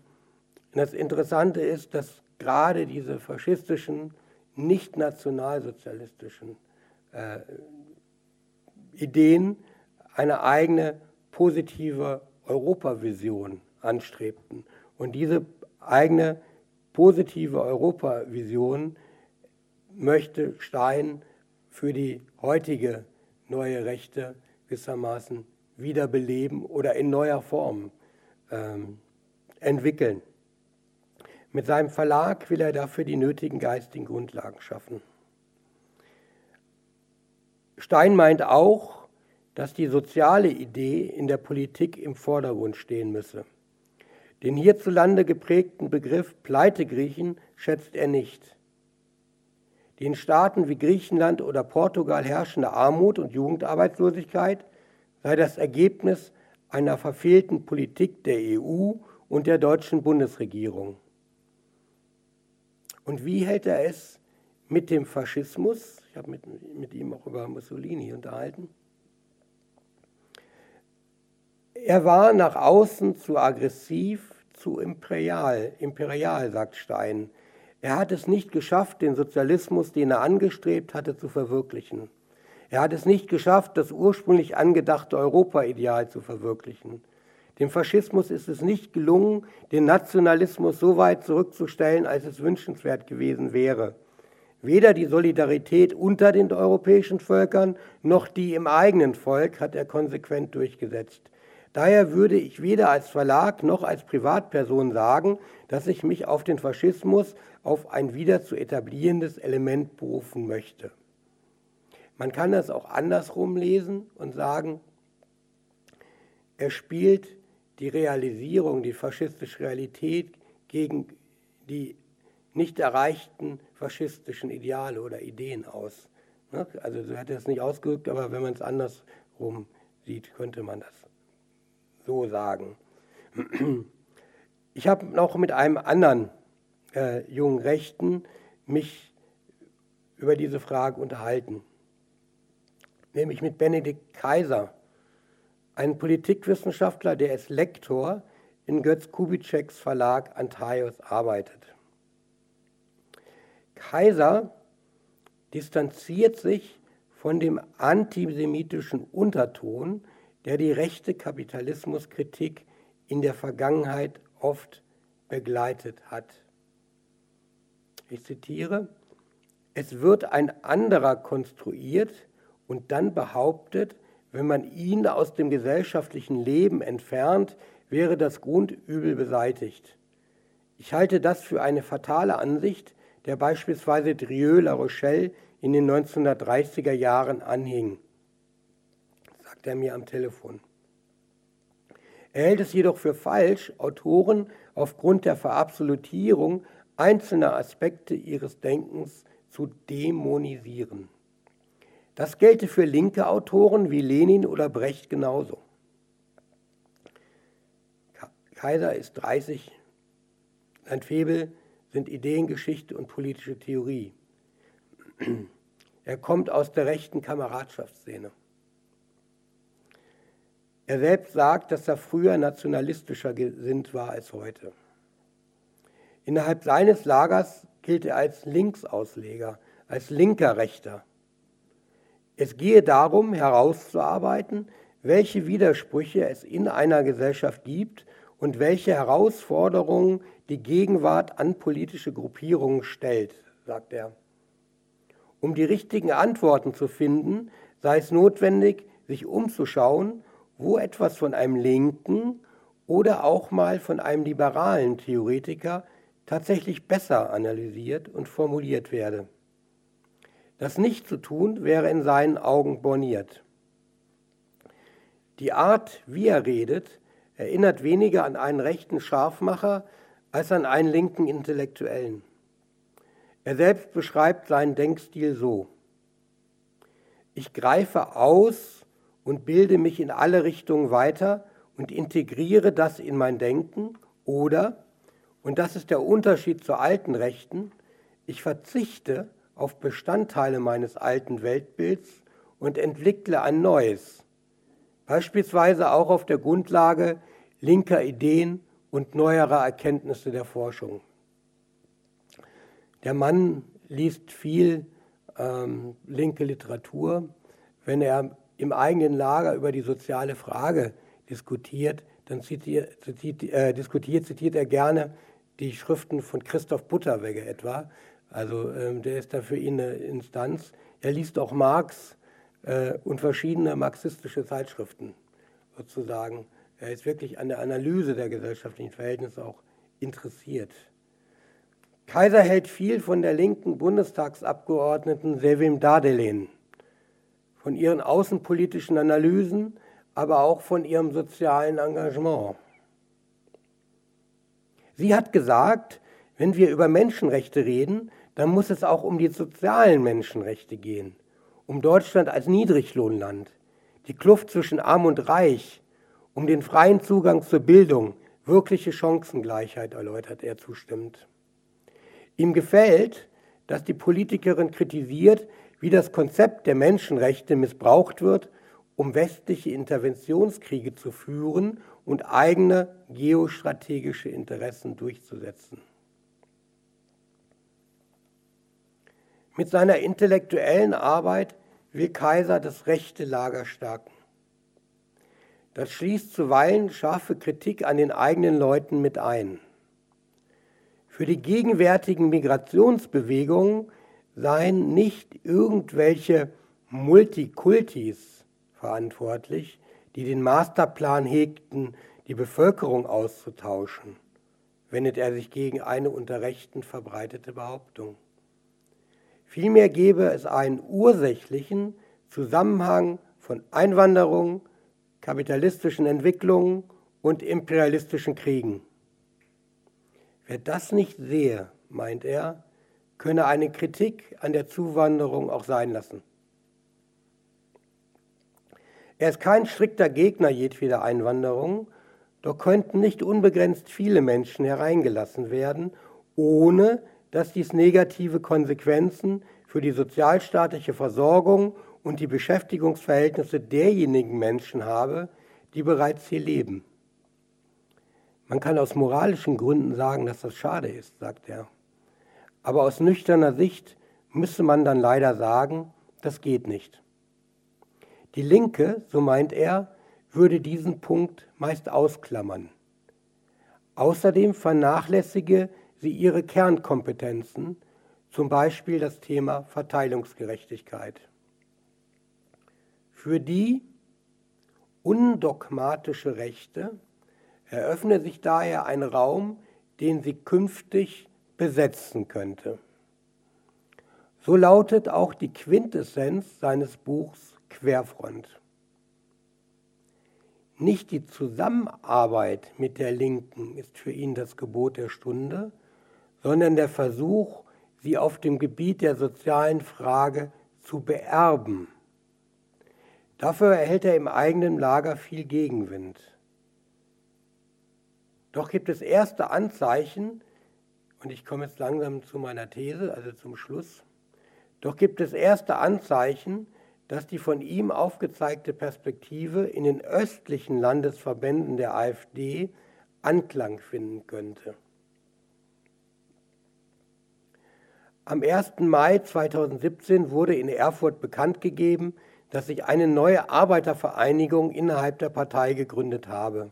das Interessante ist, dass gerade diese faschistischen, nicht nationalsozialistischen äh, Ideen eine eigene positive Europavision anstrebten. Und diese eigene positive Europavision möchte Stein für die heutige neue Rechte gewissermaßen wiederbeleben oder in neuer Form ähm, entwickeln. Mit seinem Verlag will er dafür die nötigen geistigen Grundlagen schaffen. Stein meint auch, dass die soziale Idee in der Politik im Vordergrund stehen müsse. Den hierzulande geprägten Begriff Pleitegriechen schätzt er nicht. Die in Staaten wie Griechenland oder Portugal herrschende Armut und Jugendarbeitslosigkeit sei das Ergebnis einer verfehlten Politik der EU und der deutschen Bundesregierung. Und wie hält er es mit dem Faschismus? Ich habe mit, mit ihm auch über Mussolini unterhalten. Er war nach außen zu aggressiv, zu imperial, imperial, sagt Stein. Er hat es nicht geschafft, den Sozialismus, den er angestrebt hatte, zu verwirklichen. Er hat es nicht geschafft, das ursprünglich angedachte Europaideal zu verwirklichen. Dem Faschismus ist es nicht gelungen, den Nationalismus so weit zurückzustellen, als es wünschenswert gewesen wäre. Weder die Solidarität unter den europäischen Völkern noch die im eigenen Volk hat er konsequent durchgesetzt. Daher würde ich weder als Verlag noch als Privatperson sagen, dass ich mich auf den Faschismus, auf ein wieder zu etablierendes Element berufen möchte. Man kann das auch andersrum lesen und sagen, er spielt die Realisierung, die faschistische Realität gegen die nicht erreichten faschistischen Ideale oder Ideen aus. Ne? Also so hat er es nicht ausgedrückt, aber wenn man es andersrum sieht, könnte man das so sagen. Ich habe noch mit einem anderen äh, jungen Rechten mich über diese Frage unterhalten, nämlich mit Benedikt Kaiser, ein Politikwissenschaftler, der als Lektor in Götz Kubitscheks Verlag Antaios arbeitet. Kaiser distanziert sich von dem antisemitischen Unterton, der die rechte Kapitalismuskritik in der Vergangenheit oft begleitet hat. Ich zitiere, es wird ein anderer konstruiert und dann behauptet, wenn man ihn aus dem gesellschaftlichen Leben entfernt, wäre das Grundübel beseitigt. Ich halte das für eine fatale Ansicht, der beispielsweise Drieux La Rochelle in den 1930er Jahren anhing, sagt er mir am Telefon. Er hält es jedoch für falsch, Autoren aufgrund der Verabsolutierung einzelner Aspekte ihres Denkens zu dämonisieren. Das gelte für linke Autoren wie Lenin oder Brecht genauso. Kaiser ist 30, sein Febel sind Ideengeschichte und politische Theorie. Er kommt aus der rechten Kameradschaftsszene. Er selbst sagt, dass er früher nationalistischer gesinnt war als heute. Innerhalb seines Lagers gilt er als Linksausleger, als linker Rechter. Es gehe darum, herauszuarbeiten, welche Widersprüche es in einer Gesellschaft gibt und welche Herausforderungen die Gegenwart an politische Gruppierungen stellt, sagt er. Um die richtigen Antworten zu finden, sei es notwendig, sich umzuschauen, wo etwas von einem linken oder auch mal von einem liberalen Theoretiker tatsächlich besser analysiert und formuliert werde. Das nicht zu tun wäre in seinen Augen borniert. Die Art, wie er redet, erinnert weniger an einen rechten Scharfmacher als an einen linken Intellektuellen. Er selbst beschreibt seinen Denkstil so. Ich greife aus und bilde mich in alle Richtungen weiter und integriere das in mein Denken oder, und das ist der Unterschied zur alten Rechten, ich verzichte auf Bestandteile meines alten Weltbilds und entwickle ein neues, beispielsweise auch auf der Grundlage linker Ideen und neuerer Erkenntnisse der Forschung. Der Mann liest viel ähm, linke Literatur. Wenn er im eigenen Lager über die soziale Frage diskutiert, dann zitiert, zitiert, äh, diskutiert, zitiert er gerne die Schriften von Christoph Butterwegge etwa. Also ähm, der ist da für ihn eine Instanz. Er liest auch Marx äh, und verschiedene marxistische Zeitschriften sozusagen. Er ist wirklich an der Analyse der gesellschaftlichen Verhältnisse auch interessiert. Kaiser hält viel von der linken Bundestagsabgeordneten Sevim Dardelen, von ihren außenpolitischen Analysen, aber auch von ihrem sozialen Engagement. Sie hat gesagt, wenn wir über Menschenrechte reden, dann muss es auch um die sozialen Menschenrechte gehen, um Deutschland als Niedriglohnland, die Kluft zwischen Arm und Reich, um den freien Zugang zur Bildung, wirkliche Chancengleichheit, erläutert er zustimmend. Ihm gefällt, dass die Politikerin kritisiert, wie das Konzept der Menschenrechte missbraucht wird, um westliche Interventionskriege zu führen und eigene geostrategische Interessen durchzusetzen. Mit seiner intellektuellen Arbeit will Kaiser das rechte Lager stärken. Das schließt zuweilen scharfe Kritik an den eigenen Leuten mit ein. Für die gegenwärtigen Migrationsbewegungen seien nicht irgendwelche Multikultis verantwortlich, die den Masterplan hegten, die Bevölkerung auszutauschen, wendet er sich gegen eine unter Rechten verbreitete Behauptung. Vielmehr gebe es einen ursächlichen Zusammenhang von Einwanderung, kapitalistischen Entwicklungen und imperialistischen Kriegen. Wer das nicht sehe, meint er, könne eine Kritik an der Zuwanderung auch sein lassen. Er ist kein strikter Gegner jedweder Einwanderung, doch könnten nicht unbegrenzt viele Menschen hereingelassen werden, ohne dass dies negative Konsequenzen für die sozialstaatliche Versorgung und die Beschäftigungsverhältnisse derjenigen Menschen habe, die bereits hier leben. Man kann aus moralischen Gründen sagen, dass das schade ist, sagt er. Aber aus nüchterner Sicht müsste man dann leider sagen, das geht nicht. Die Linke, so meint er, würde diesen Punkt meist ausklammern. Außerdem vernachlässige sie ihre Kernkompetenzen, zum Beispiel das Thema Verteilungsgerechtigkeit. Für die undogmatische Rechte eröffne sich daher ein Raum, den sie künftig besetzen könnte. So lautet auch die Quintessenz seines Buchs Querfront. Nicht die Zusammenarbeit mit der Linken ist für ihn das Gebot der Stunde, sondern der Versuch, sie auf dem Gebiet der sozialen Frage zu beerben. Dafür erhält er im eigenen Lager viel Gegenwind. Doch gibt es erste Anzeichen, und ich komme jetzt langsam zu meiner These, also zum Schluss, doch gibt es erste Anzeichen, dass die von ihm aufgezeigte Perspektive in den östlichen Landesverbänden der AfD Anklang finden könnte. Am 1. Mai 2017 wurde in Erfurt bekannt gegeben, dass sich eine neue Arbeitervereinigung innerhalb der Partei gegründet habe.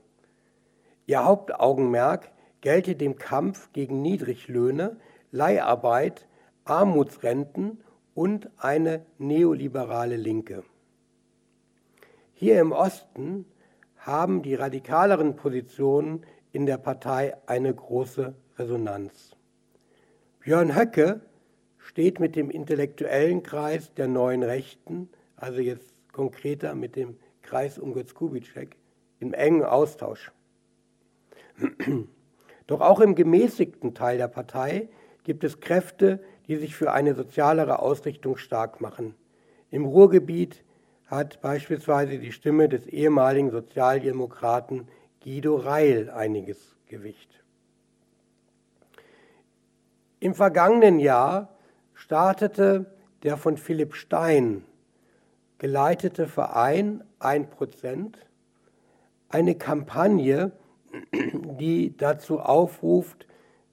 Ihr Hauptaugenmerk gelte dem Kampf gegen Niedriglöhne, Leiharbeit, Armutsrenten und eine neoliberale Linke. Hier im Osten haben die radikaleren Positionen in der Partei eine große Resonanz. Björn Höcke steht mit dem intellektuellen Kreis der neuen Rechten, also jetzt konkreter mit dem Kreis um Götz Kubitschek, im engen Austausch. Doch auch im gemäßigten Teil der Partei gibt es Kräfte, die sich für eine sozialere Ausrichtung stark machen. Im Ruhrgebiet hat beispielsweise die Stimme des ehemaligen Sozialdemokraten Guido Reil einiges Gewicht. Im vergangenen Jahr startete der von Philipp Stein geleitete Verein 1% eine Kampagne, die dazu aufruft,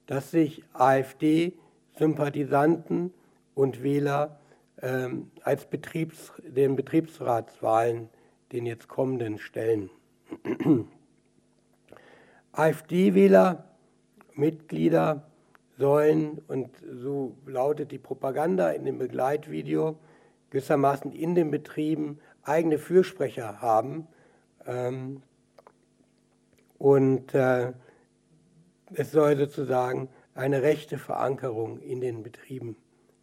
dass sich AfD Sympathisanten und Wähler ähm, als Betriebs, den Betriebsratswahlen, den jetzt kommenden, stellen. *clears throat* AfD-Wähler, Mitglieder sollen, und so lautet die Propaganda in dem Begleitvideo, gewissermaßen in den Betrieben eigene Fürsprecher haben. Ähm, und äh, es soll sozusagen eine rechte Verankerung in den Betrieben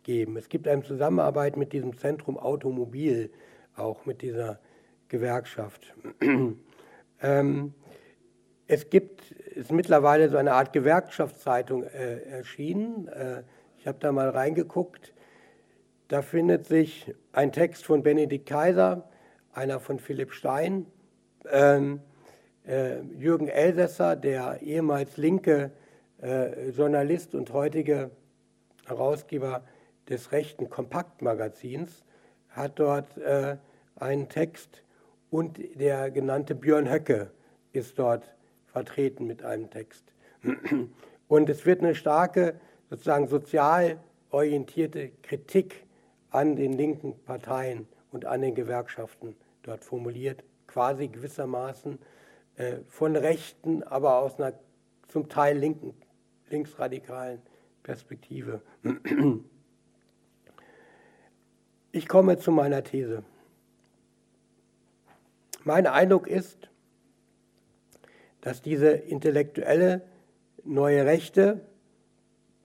geben. Es gibt eine Zusammenarbeit mit diesem Zentrum Automobil, auch mit dieser Gewerkschaft. *clears throat* ähm, es gibt, ist mittlerweile so eine Art Gewerkschaftszeitung äh, erschienen. Äh, ich habe da mal reingeguckt. Da findet sich ein Text von Benedikt Kaiser, einer von Philipp Stein, ähm, äh, Jürgen Elsässer, der ehemals linke äh, Journalist und heutige Herausgeber des rechten Kompaktmagazins, hat dort äh, einen Text und der genannte Björn Höcke ist dort vertreten mit einem Text. *clears throat* Und es wird eine starke, sozusagen sozial orientierte Kritik an den linken Parteien und an den Gewerkschaften dort formuliert, quasi gewissermaßen äh, von Rechten, aber aus einer zum Teil linken linksradikalen Perspektive. *clears throat* Ich komme zu meiner These. Mein Eindruck ist, dass diese intellektuelle neue Rechte,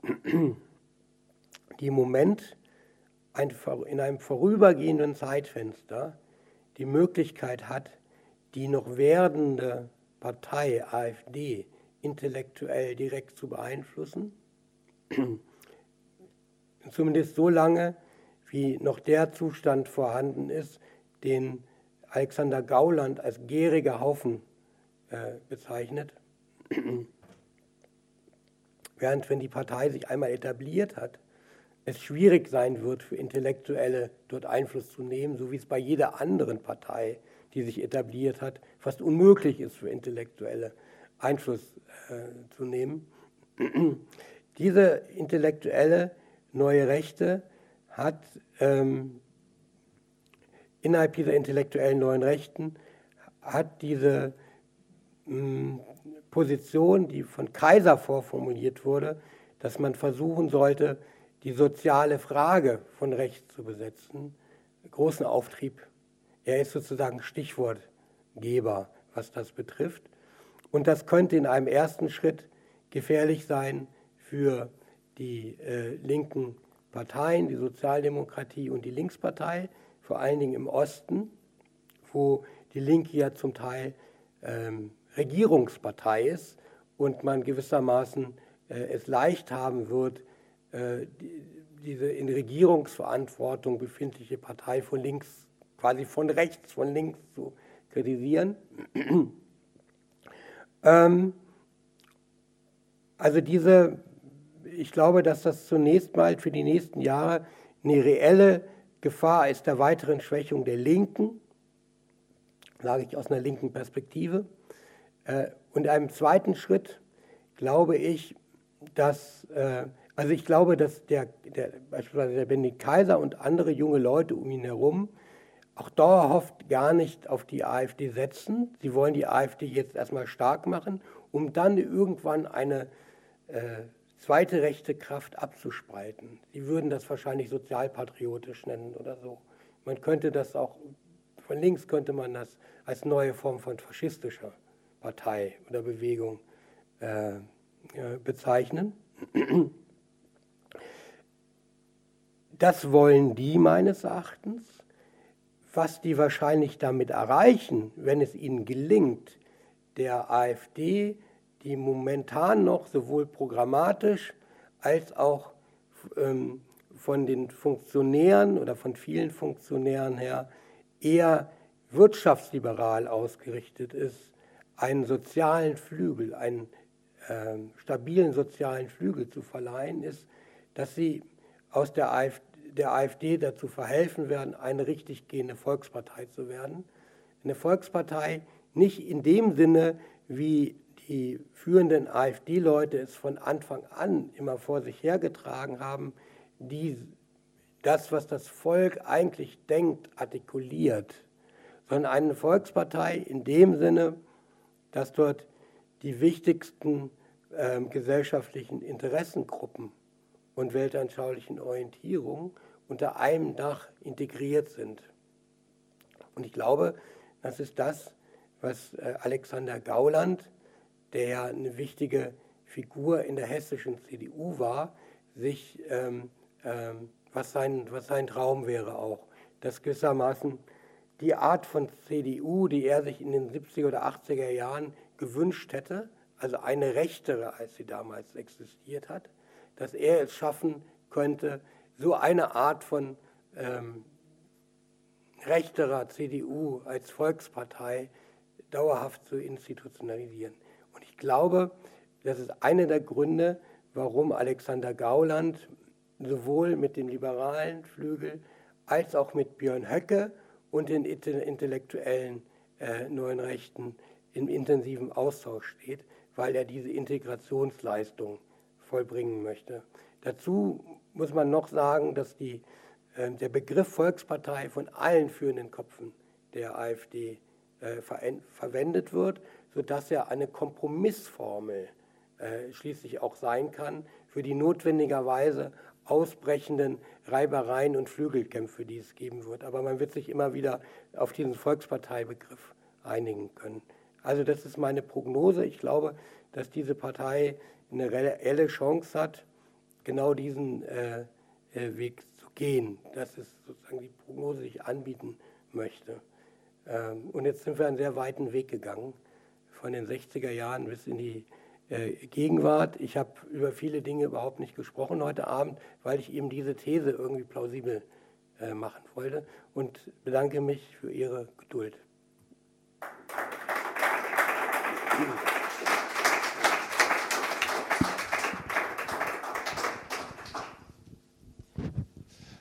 *clears throat* die im Moment in einem vorübergehenden Zeitfenster die Möglichkeit hat, die noch werdende Partei AfD intellektuell direkt zu beeinflussen. *clears throat* Zumindest so lange, wie noch der Zustand vorhanden ist, den Alexander Gauland als gieriger Haufen äh, bezeichnet. *clears throat* Während wenn die Partei sich einmal etabliert hat, es schwierig sein wird für Intellektuelle dort Einfluss zu nehmen, so wie es bei jeder anderen Partei, die sich etabliert hat, fast unmöglich ist für Intellektuelle Einfluss äh, zu nehmen. *clears throat* Diese intellektuelle neue Rechte hat ähm, innerhalb dieser intellektuellen neuen Rechten hat diese mh, hm, Position, die von Kaiser vorformuliert wurde, dass man versuchen sollte, die soziale Frage von Recht zu besetzen, großen Auftrieb. Er ist sozusagen Stichwortgeber, was das betrifft. Und das könnte in einem ersten Schritt gefährlich sein für die äh, linken Parteien, die Sozialdemokratie und die Linkspartei, vor allen Dingen im Osten, wo die Linke ja zum Teil ähm, Regierungspartei ist und man gewissermaßen äh, es leicht haben wird, äh, diese in Regierungsverantwortung befindliche Partei von links, quasi von rechts, von links zu kritisieren. *clears throat* ähm, also diese, ich glaube, dass das zunächst mal für die nächsten Jahre eine reelle Gefahr ist der weiteren Schwächung der Linken, sage ich aus einer linken Perspektive. Äh, und einem zweiten Schritt glaube ich, dass äh, also ich glaube, dass der, der, beispielsweise der Benedikt Kaiser und andere junge Leute um ihn herum auch dauerhaft gar nicht auf die AfD setzen. Sie wollen die AfD jetzt erstmal stark machen, um dann irgendwann eine äh, zweite rechte Kraft abzuspalten. Sie würden das wahrscheinlich sozialpatriotisch nennen oder so. Man könnte das auch, von links könnte man das als neue Form von faschistischer Partei oder Bewegung äh, äh bezeichnen. Das wollen die meines Erachtens. Was die wahrscheinlich damit erreichen, wenn es ihnen gelingt, der AfD, die momentan noch sowohl programmatisch als auch ähm, von den Funktionären oder von vielen Funktionären her eher wirtschaftsliberal ausgerichtet ist, einen sozialen Flügel, einen äh, stabilen sozialen Flügel zu verleihen, ist, dass sie aus der AfD, der AfD dazu verhelfen werden, eine richtig gehende Volkspartei zu werden. Eine Volkspartei nicht in dem Sinne, wie die führenden AfD-Leute es von Anfang an immer vor sich hergetragen haben, die das, was das Volk eigentlich denkt, artikuliert, sondern eine Volkspartei in dem Sinne, dass dort die wichtigsten äh, gesellschaftlichen Interessengruppen und weltanschaulichen Orientierung unter einem Dach integriert sind. Und ich glaube, das ist das, was äh, Alexander Gauland, der ja eine wichtige Figur in der hessischen CDU war, sich, ähm, ähm, was, sein, was sein Traum wäre auch, dass gewissermaßen die Art von CDU, die er sich in den 70er oder 80er Jahren gewünscht hätte, also eine rechtere, als sie damals existiert hat, dass er es schaffen könnte, so eine Art von ähm, rechterer CDU als Volkspartei dauerhaft zu institutionalisieren. Und ich glaube, das ist einer der Gründe, warum Alexander Gauland sowohl mit dem liberalen Flügel als auch mit Björn Höcke und den intellektuellen äh, neuen Rechten im intensiven Austausch steht, weil er diese Integrationsleistung vollbringen möchte. Dazu muss man noch sagen, dass die, äh, der Begriff Volkspartei von allen führenden Köpfen der AfD äh, ver verwendet wird, sodass er eine Kompromissformel äh, schließlich auch sein kann für die notwendigerweise ausbrechenden Reibereien und Flügelkämpfe, die es geben wird. Aber man wird sich immer wieder auf diesen Volksparteibegriff einigen können. Also das ist meine Prognose. Ich glaube, dass diese Partei eine reelle Chance hat, genau diesen äh, äh, Weg zu gehen. Das ist sozusagen die Prognose, die ich anbieten möchte. Ähm, und jetzt sind wir einen sehr weiten Weg gegangen, von den 60er Jahren bis in die äh, Gegenwart. Ich habe über viele Dinge überhaupt nicht gesprochen heute Abend, weil ich eben diese These irgendwie plausibel äh, machen wollte und bedanke mich für Ihre Geduld. Applaus